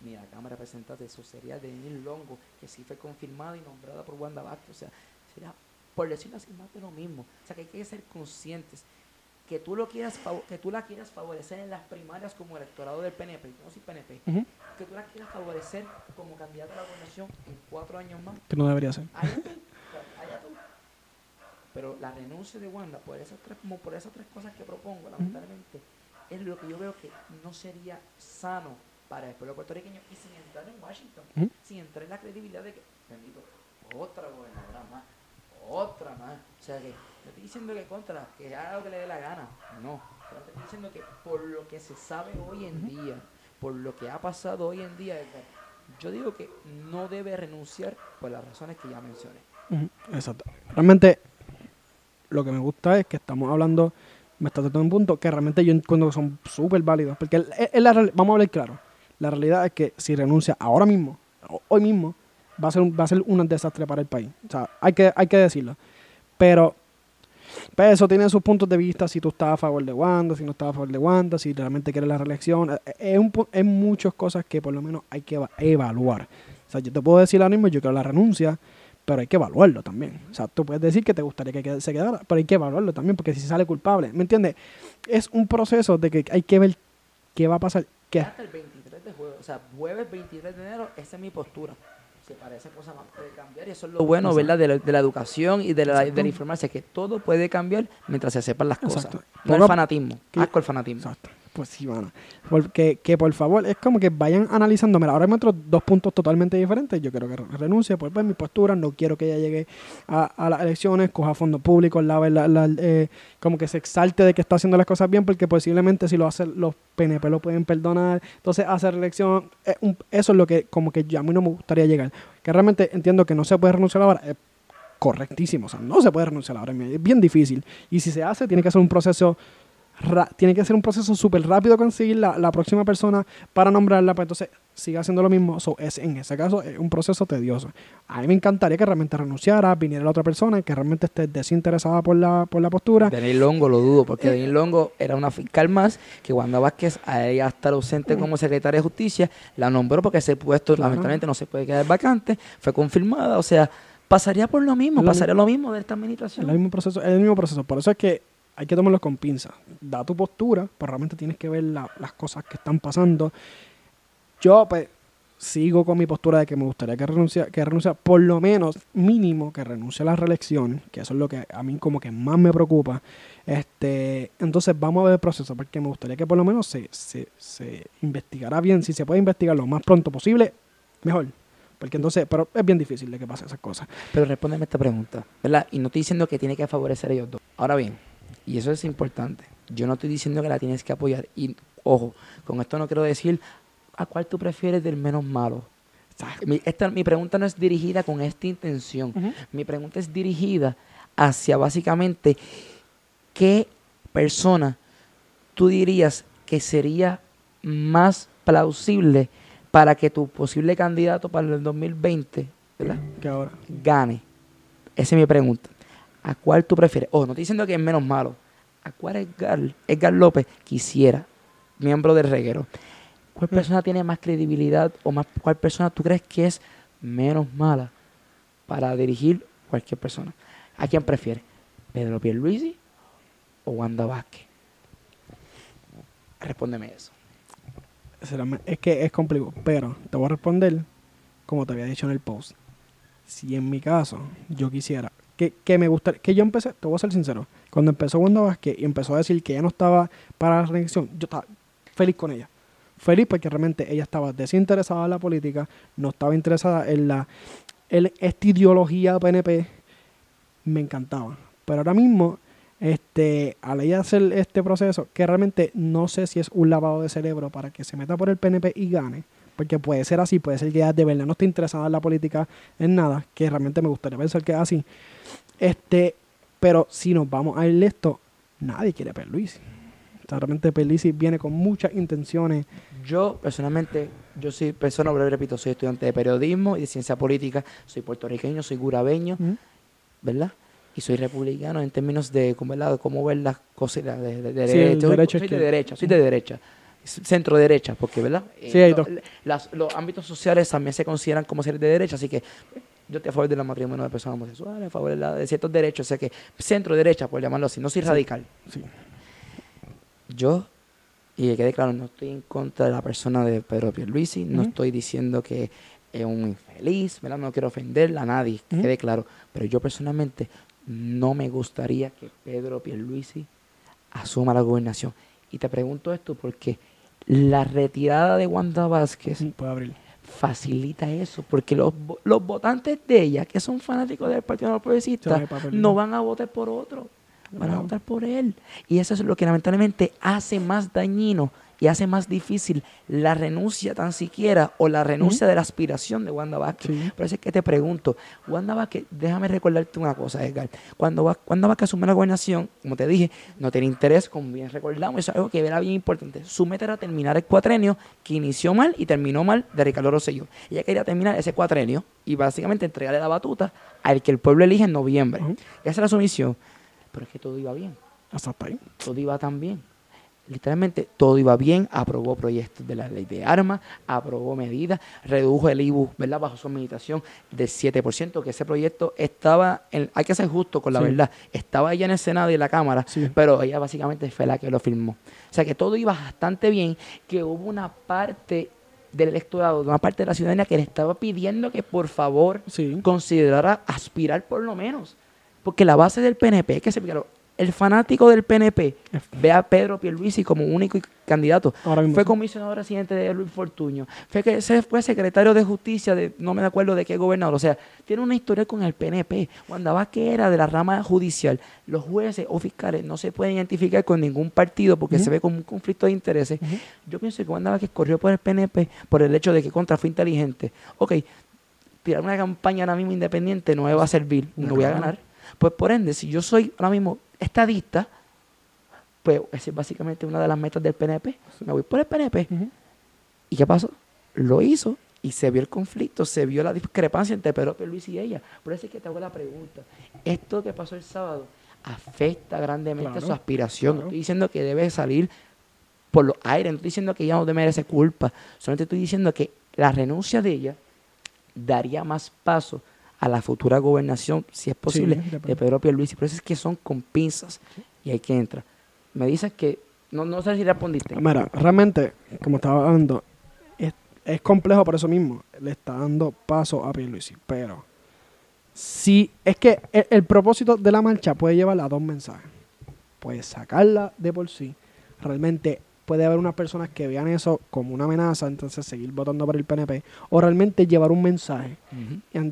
Ni la Cámara de Representantes, eso sería Denis Longo, que sí fue confirmada y nombrada por Wanda Vázquez. O sea, sería, por decirlo así, más de lo mismo. O sea, que hay que ser conscientes que tú lo quieras que tú la quieras favorecer en las primarias como electorado del PNP, no soy PNP, que tú la quieras favorecer como candidato a la gobernación en cuatro años más. Que no debería ser. Allá tú, allá tú. Pero la renuncia de Wanda por esas tres, como por esas tres cosas que propongo, lamentablemente, es lo que yo veo que no sería sano para el pueblo puertorriqueño y sin entrar en Washington, sin entrar en la credibilidad de que, bendito, otra gobernadora más, otra más. O sea que no estoy diciendo que contra, que haga lo que le dé la gana. No. Pero estoy diciendo que por lo que se sabe hoy en día, por lo que ha pasado hoy en día, yo digo que no debe renunciar por las razones que ya mencioné. Exacto. Realmente, lo que me gusta es que estamos hablando, me está tratando un punto que realmente yo entiendo que son súper válidos. Porque vamos a hablar claro. La realidad es que si renuncia ahora mismo, hoy mismo, va a ser un, va a ser un desastre para el país. O sea, hay que, hay que decirlo. Pero pues eso tiene sus puntos de vista, si tú estás a favor de Wanda, si no estás a favor de Wanda, si realmente quieres la reelección. Eh, es, un, es muchas cosas que por lo menos hay que evaluar. O sea, yo te puedo decir ahora mismo, yo quiero la renuncia, pero hay que evaluarlo también. O sea, tú puedes decir que te gustaría que se quedara, pero hay que evaluarlo también, porque si sale culpable, ¿me entiendes? Es un proceso de que hay que ver qué va a pasar. ¿Qué? Hasta el 23 de jueves, o sea, jueves 23 de enero, esa es mi postura que parece cosa más puede cambiar y eso es lo bueno, ¿verdad? De la, educación y de la, de informarse, que todo puede cambiar mientras se sepan las cosas. No el fanatismo, asco el fanatismo. Exacto pues sí, van Porque, que por favor, es como que vayan analizando. Mira, ahora me otros dos puntos totalmente diferentes. Yo quiero que renuncie, pues, pues mi postura, no quiero que ella llegue a, las elecciones, coja fondos públicos, la, la, eh, como que se exalte de que está haciendo las cosas bien, porque posiblemente si lo hacen los PNP lo pueden perdonar. Entonces, hacer elección, eso es lo que como que a mí no me gustaría llegar. Que realmente entiendo que no se puede renunciar ahora. Es correctísimo, o sea, no se puede renunciar ahora. Es bien difícil. Y si se hace, tiene que ser un proceso tiene que ser un proceso súper rápido conseguir la, la, próxima persona para nombrarla, pues entonces sigue haciendo lo mismo. es, en ese caso es un proceso tedioso. A mí me encantaría que realmente renunciara, viniera la otra persona y que realmente esté desinteresada por la, por la postura. Denis Longo lo dudo, porque eh, Denis Longo era una fiscal más que Wanda Vázquez, a ella estar ausente como secretaria de justicia, la nombró porque ese puesto lamentablemente no se puede quedar vacante, fue confirmada, o sea, pasaría por lo mismo, pasaría lo mismo de esta administración. Es el mismo proceso, es el mismo proceso. Por eso es que hay que tomarlo con pinzas. Da tu postura, pero realmente tienes que ver las cosas que están pasando. Yo, pues, sigo con mi postura de que me gustaría que renuncie, que renuncie por lo menos mínimo que renuncie a la reelección, que eso es lo que a mí como que más me preocupa. Este, entonces vamos a ver el proceso, porque me gustaría que por lo menos se, se, se investigara bien, si se puede investigar lo más pronto posible, mejor. Porque entonces, pero es bien difícil de que pase esas cosas. Pero respóndeme esta pregunta, ¿verdad? Y no estoy diciendo que tiene que favorecer a ellos dos. Ahora bien, y eso es importante. Yo no estoy diciendo que la tienes que apoyar. Y ojo, con esto no quiero decir a cuál tú prefieres del menos malo. Mi, esta, mi pregunta no es dirigida con esta intención. Mi pregunta es dirigida hacia básicamente qué persona tú dirías que sería más plausible para que tu posible candidato para el 2020 gane. Esa es mi pregunta. ¿A cuál tú prefieres? Oh, no estoy diciendo que es menos malo. ¿A cuál Edgar, Edgar López quisiera, miembro del reguero? ¿Cuál mm. persona tiene más credibilidad o más, cuál persona tú crees que es menos mala para dirigir cualquier persona? ¿A quién prefiere? ¿Pedro Pierluisi o Wanda Vázquez? Respóndeme eso. Es que es complicado, pero te voy a responder como te había dicho en el post. Si en mi caso yo quisiera que, me gusta, que yo empecé, te voy a ser sincero, cuando empezó Wanda Vázquez y empezó a decir que ella no estaba para la reelección, yo estaba feliz con ella. Feliz porque realmente ella estaba desinteresada en la política, no estaba interesada en la en esta ideología PNP, me encantaba. Pero ahora mismo, este, al ella hacer este proceso, que realmente no sé si es un lavado de cerebro para que se meta por el PNP y gane, porque puede ser así, puede ser que ella de verdad no esté interesada en la política, en nada, que realmente me gustaría pensar que es así. Este, pero si nos vamos a ir esto, nadie quiere a Luis. O sea, realmente Pierluisi viene con muchas intenciones. Yo, personalmente, yo soy persona, repito, soy estudiante de periodismo y de ciencia política, soy puertorriqueño, soy gurabeño, ¿verdad? Y soy republicano en términos de cómo, cómo ver las cosas de, de, derecha. soy, de derecha, soy de derecha centro derecha, porque, ¿verdad? Sí, eh, los ámbitos sociales también se consideran como ser de derecha, así que yo estoy a favor de la matrimonio de personas homosexuales, a favor de, ciertos derechos, o sea que centro derecha, por llamarlo así, no soy radical. Sí. Yo, y que quede claro, no estoy en contra de la persona de Pedro Pierluisi, no estoy diciendo que es un infeliz, ¿verdad? No quiero ofender a nadie, que quede claro, pero yo personalmente no me gustaría que Pedro Pierluisi asuma la gobernación. Y te pregunto esto porque la retirada de Wanda Vázquez facilita eso, porque los, los votantes de ella, que son fanáticos del Partido Progresista, no van a votar por otro, van a votar por él. Y eso es lo que lamentablemente hace más dañino y hace más difícil la renuncia tan siquiera o la renuncia de la aspiración de Wanda Vázquez. Por eso es que te pregunto, Wanda Vázquez, déjame recordarte una cosa, Edgar. Cuando, Wanda Vázquez asume la gobernación, como te dije, no tiene interés, como bien recordamos, eso es algo que era bien importante. Su meta era terminar el cuatrenio que inició mal y terminó mal de Ricardo Rosselló. Ella quería terminar ese cuatrenio y básicamente entregarle la batuta al que el pueblo elige en noviembre. Esa era su misión. Pero es que todo iba bien. Hasta ahí. Todo iba tan bien literalmente todo iba bien, aprobó proyectos de la ley de armas, aprobó medidas, redujo el IBU, ¿verdad? Bajo su administración del 7%, que ese proyecto estaba, en, hay que ser justo con la verdad, estaba ella en el Senado y en la Cámara, pero ella básicamente fue la que lo firmó. O sea que todo iba bastante bien, que hubo una parte del electorado, una parte de la ciudadanía que le estaba pidiendo que por favor considerara aspirar por lo menos. Porque la base del PNP, que se el fanático del PNP ve a Pedro Pierluisi como único candidato. Fue comisionado residente de Luis Fortuño. Fue que fue secretario de justicia de no me acuerdo de qué gobernador. O sea, tiene una historia con el PNP. Cuando que era de la rama judicial, los jueces o fiscales no se pueden identificar con ningún partido porque se ve como un conflicto de intereses. Yo pienso que Wanda que corrió por el PNP por el hecho de que contra fue inteligente. Ok, tirar una campaña ahora mismo independiente no me va a servir, no voy a ganar. Pues por ende, si yo soy ahora mismo estadista, pues esa es básicamente una de las metas del PNP. Me voy por el PNP. ¿Y qué pasó? Lo hizo y se vio el conflicto, se vio la discrepancia entre Pedro Luis y ella. Por eso es que te hago la pregunta. ¿Esto que pasó el sábado afecta grandemente su aspiración? No estoy diciendo que debe salir por los aires, no estoy diciendo que ella no merece culpa, solamente estoy diciendo que la renuncia de ella daría más paso a la futura gobernación, si es posible, de Pedro Pierluisi. Por eso es que son con pinzas y hay que entrar. Me dices que, no, no sé si respondiste. Mira, realmente, como estaba hablando, es, es complejo por eso mismo. Le está dando paso a Pierluisi, pero si es que el, el propósito de la marcha puede llevar a dos mensajes. Puede sacarla de por sí, realmente puede haber unas personas que vean eso como una amenaza, entonces seguir votando por el PNP, o realmente llevar un mensaje,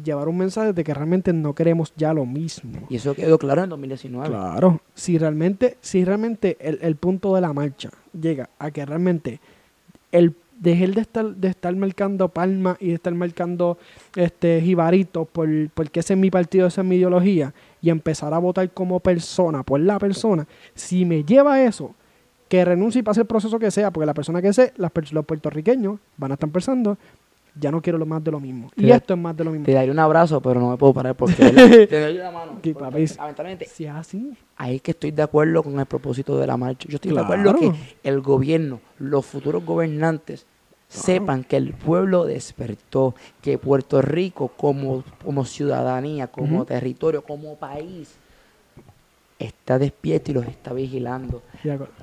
llevar un mensaje de que realmente no queremos ya lo mismo. Y eso quedó claro en 2019. Claro, si realmente, si realmente el, el punto de la marcha llega a que realmente el dejar de estar, de estar marcando palma y de estar marcando este jibarito por, porque ese es mi partido, esa es mi ideología, y empezar a votar como persona, por la persona, si me lleva a eso, que renuncie y pase el proceso que sea, porque la persona que sea, los puertorriqueños van a estar pensando, ya no quiero lo más de lo mismo. y esto es más de lo mismo. Te daré un abrazo, pero no me puedo parar porque te doy la mano. lamentablemente, si es así. Ahí que estoy de acuerdo con el propósito de la marcha. Yo estoy de acuerdo que el gobierno, los futuros gobernantes, sepan que el pueblo despertó, que Puerto Rico como, como ciudadanía, como territorio, como país, está despierto y los está vigilando.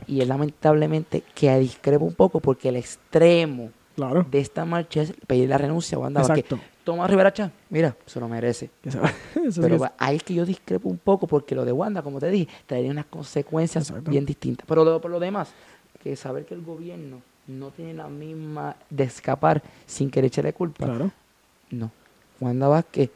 Y es lamentablemente que discrepo un poco porque el extremo de esta marcha es pedir la renuncia. Wanda Exacto. Toma Rivera mira, se lo merece. Pero ahí es que yo discrepo un poco porque lo de Wanda, como te dije, traería unas consecuencias bien distintas. Pero por lo demás, que saber que el gobierno no tiene la misma de escapar sin querer echarle culpa. Claro. No. Wanda Vázquez,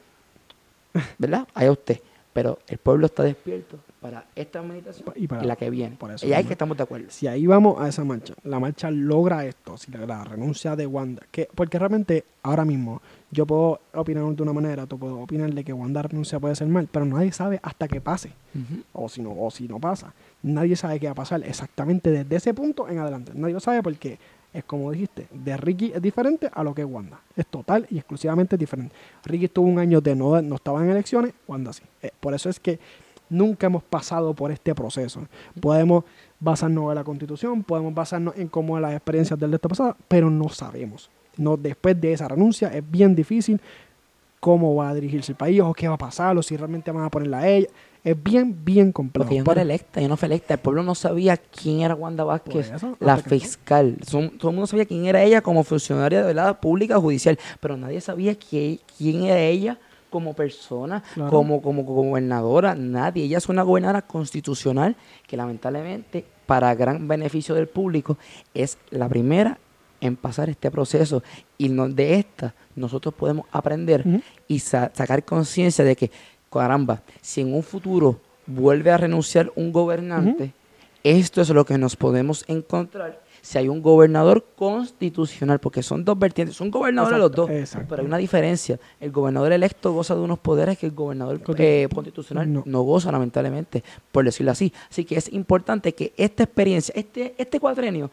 ¿verdad? Allá usted pero el pueblo está despierto para esta meditación y para la que viene. Por eso y ahí que estamos de acuerdo. Si ahí vamos a esa marcha, la marcha logra esto, si la, renuncia de Wanda, que porque realmente ahora mismo yo puedo opinar de una manera, tú puedo opinar de que Wanda renuncia puede ser mal, pero nadie sabe hasta que pase, o si no o si no pasa. Nadie sabe qué va a pasar exactamente desde ese punto en adelante. Nadie lo sabe porque es como dijiste, de Ricky es diferente a lo que es Wanda. Es total y exclusivamente diferente. Ricky estuvo un año de no, no estaba en elecciones, Wanda sí. Eh, por eso es que nunca hemos pasado por este proceso. Podemos basarnos en la constitución, podemos basarnos en cómo las experiencias del este pasado, pero no sabemos. No, después de esa renuncia es bien difícil cómo va a dirigirse el país o qué va a pasar o si realmente van a ponerla a ella. Es bien, bien complejo. Porque yo no era electa, yo no fui electa. El pueblo no sabía quién era Wanda Vázquez, la fiscal. todo el mundo sabía quién era ella como funcionaria de la pública judicial, pero nadie sabía quién, quién era ella como persona, como, como, gobernadora, nadie. Ella es una gobernadora constitucional que lamentablemente, para gran beneficio del público, es la primera en pasar este proceso. Y de esta nosotros podemos aprender y sacar conciencia de que, caramba, si en un futuro vuelve a renunciar un gobernante, esto es lo que nos podemos encontrar si hay un gobernador constitucional, porque son dos vertientes, son gobernadores los dos, pero hay una diferencia. El gobernador electo goza de unos poderes que el gobernador eh, constitucional no. goza, lamentablemente, por decirlo así. Así que es importante que esta experiencia, este, este cuatrenio,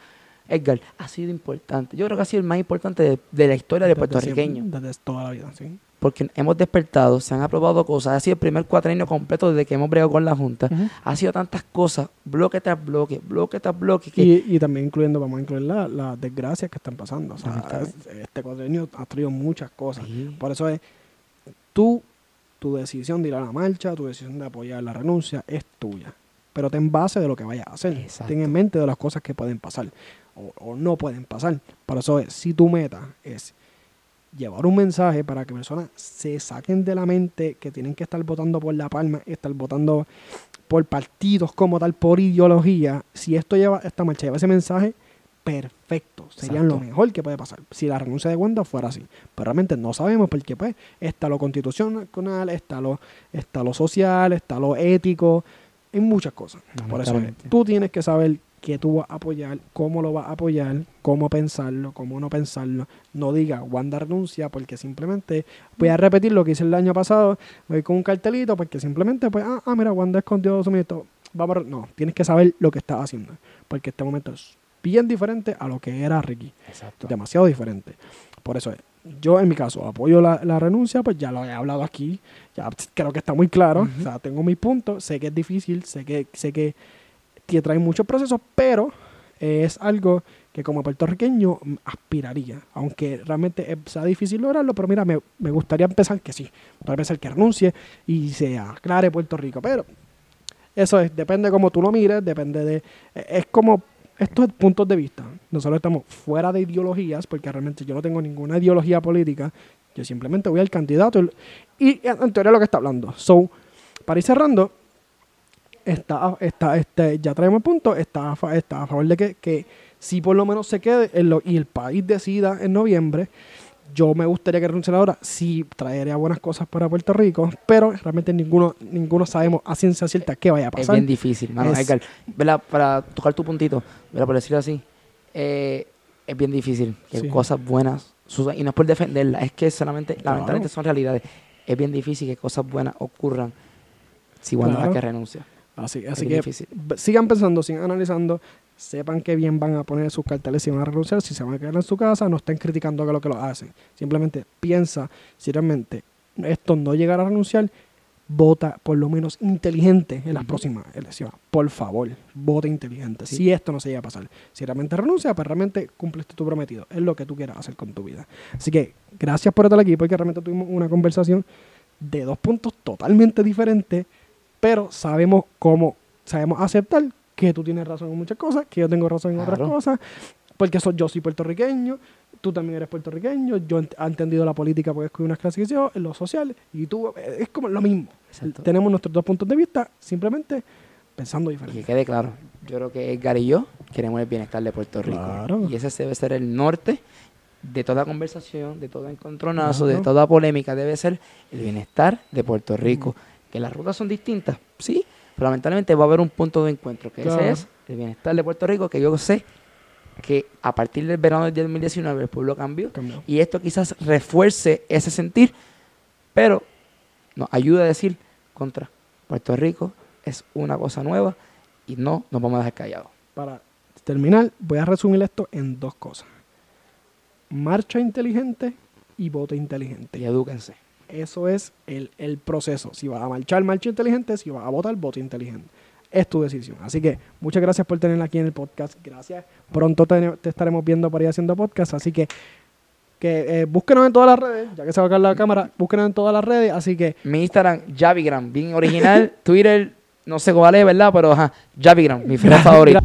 Edgar, ha sido importante. Yo creo que ha sido el más importante de, la historia de puertorriqueño. Desde toda la vida, sí porque hemos despertado, se han aprobado cosas, ha sido el primer cuatrienio completo desde que hemos bregado con la Junta, ha sido tantas cosas, bloque tras bloque, bloque tras bloque. Y, también incluyendo, vamos a incluir las desgracias que están pasando. O sea, este cuatrienio ha traído muchas cosas. Por eso es, tú, tu decisión de ir a la marcha, tu decisión de apoyar la renuncia es tuya. Pero ten base de lo que vayas a hacer. Ten en mente de las cosas que pueden pasar o, o no pueden pasar. Por eso es, si tu meta es llevar un mensaje para que personas se saquen de la mente que tienen que estar votando por la palma, estar votando por partidos como tal, por ideología. Si esto lleva, esta marcha lleva ese mensaje, perfecto. Sería lo mejor que puede pasar. Si la renuncia de Wanda fuera así. Pero realmente no sabemos porque pues está lo constitucional, está lo, está lo social, está lo ético, en muchas cosas. Por eso tú tienes que saber qué tú vas a apoyar, cómo lo vas a apoyar, cómo pensarlo, cómo no pensarlo. No diga Wanda renuncia porque simplemente voy a repetir lo que hice el año pasado, voy con un cartelito porque simplemente pues, ah, ah mira, Wanda escondió su ministro. Vamos no, tienes que saber lo que estás haciendo porque este momento es bien diferente a lo que era Ricky. Exacto. Demasiado diferente. Por eso yo en mi caso apoyo la, renuncia, pues ya lo he hablado aquí, ya creo que está muy claro, o sea, tengo mis puntos, sé que es difícil, sé que, sé que que trae muchos procesos, pero es algo que como puertorriqueño aspiraría, aunque realmente sea difícil lograrlo, pero mira, me, gustaría empezar que sí, me gustaría pensar que renuncie y se aclare Puerto Rico, pero eso es, depende de cómo tú lo mires, depende de, es como estos puntos de vista, nosotros estamos fuera de ideologías, porque realmente yo no tengo ninguna ideología política, yo simplemente voy al candidato y, en teoría lo que está hablando. So, para ir cerrando, está, está, este, ya traemos el punto, está, a, está a favor de que, que si por lo menos se quede y el país decida en noviembre. Yo me gustaría que renunciara ahora, sí traería buenas cosas para Puerto Rico, pero realmente ninguno, ninguno sabemos a ciencia cierta qué vaya a pasar. Es bien difícil, mano, Para tocar tu puntito, ¿verdad? por decirlo así, eh, es bien difícil que cosas buenas y no es por defenderlas, es que solamente, lamentablemente son realidades. Es bien difícil que cosas buenas ocurran si Wanda que renuncia. Así, así que sigan pensando, sigan analizando, sepan que bien van a poner sus carteles y van a renunciar, si se van a quedar en su casa, no estén criticando a lo que lo hacen. Simplemente piensa si realmente esto no llegará a renunciar, vota por lo menos inteligente en las próximas elecciones. Por favor, vota inteligente. Si esto no se llega a pasar. Si realmente renuncia, pues realmente cumpliste tu prometido. Es lo que tú quieras hacer con tu vida. Así que gracias por estar aquí, porque realmente tuvimos una conversación de dos puntos totalmente diferentes pero sabemos cómo, sabemos aceptar que tú tienes razón en muchas cosas, que yo tengo razón en otras cosas, porque yo soy puertorriqueño, tú también eres puertorriqueño, yo he entendido la política porque escogí unas clases que en lo social, y tú, eh, es como lo mismo. Tenemos nuestros dos puntos de vista, simplemente pensando diferente. Y que quede claro, yo creo que Edgar y yo queremos el bienestar de Puerto Rico. Y ese debe ser el norte de toda conversación, de todo encontronazo, de toda polémica, debe ser el bienestar de Puerto Rico Que las rutas son distintas, sí, pero lamentablemente va a haber un punto de encuentro, que ese es el bienestar de Puerto Rico, que yo sé que a partir del verano del 2019 el pueblo cambió, y esto quizás refuerce ese sentir, pero nos ayuda a decir contra Puerto Rico es una cosa nueva y no nos vamos a dejar callados. Para terminar, voy a resumir esto en dos cosas. Marcha inteligente y voto inteligente. Y edúquense. Eso es el, el proceso. Si vas a marchar, marcha inteligente. Si vas a votar, voto inteligente es tu decisión. Así que muchas gracias por tenerla aquí en el podcast. Gracias. Pronto te, estaremos viendo por ahí haciendo podcast. Así que, que eh, búsquenos en todas las redes, ya que se va a caer la cámara, búsquenos en todas las redes. Así que. Mi Instagram, Javigram, bien original. Twitter, no sé cuál es, ¿verdad? Pero ajá, Javigram, mi favorito.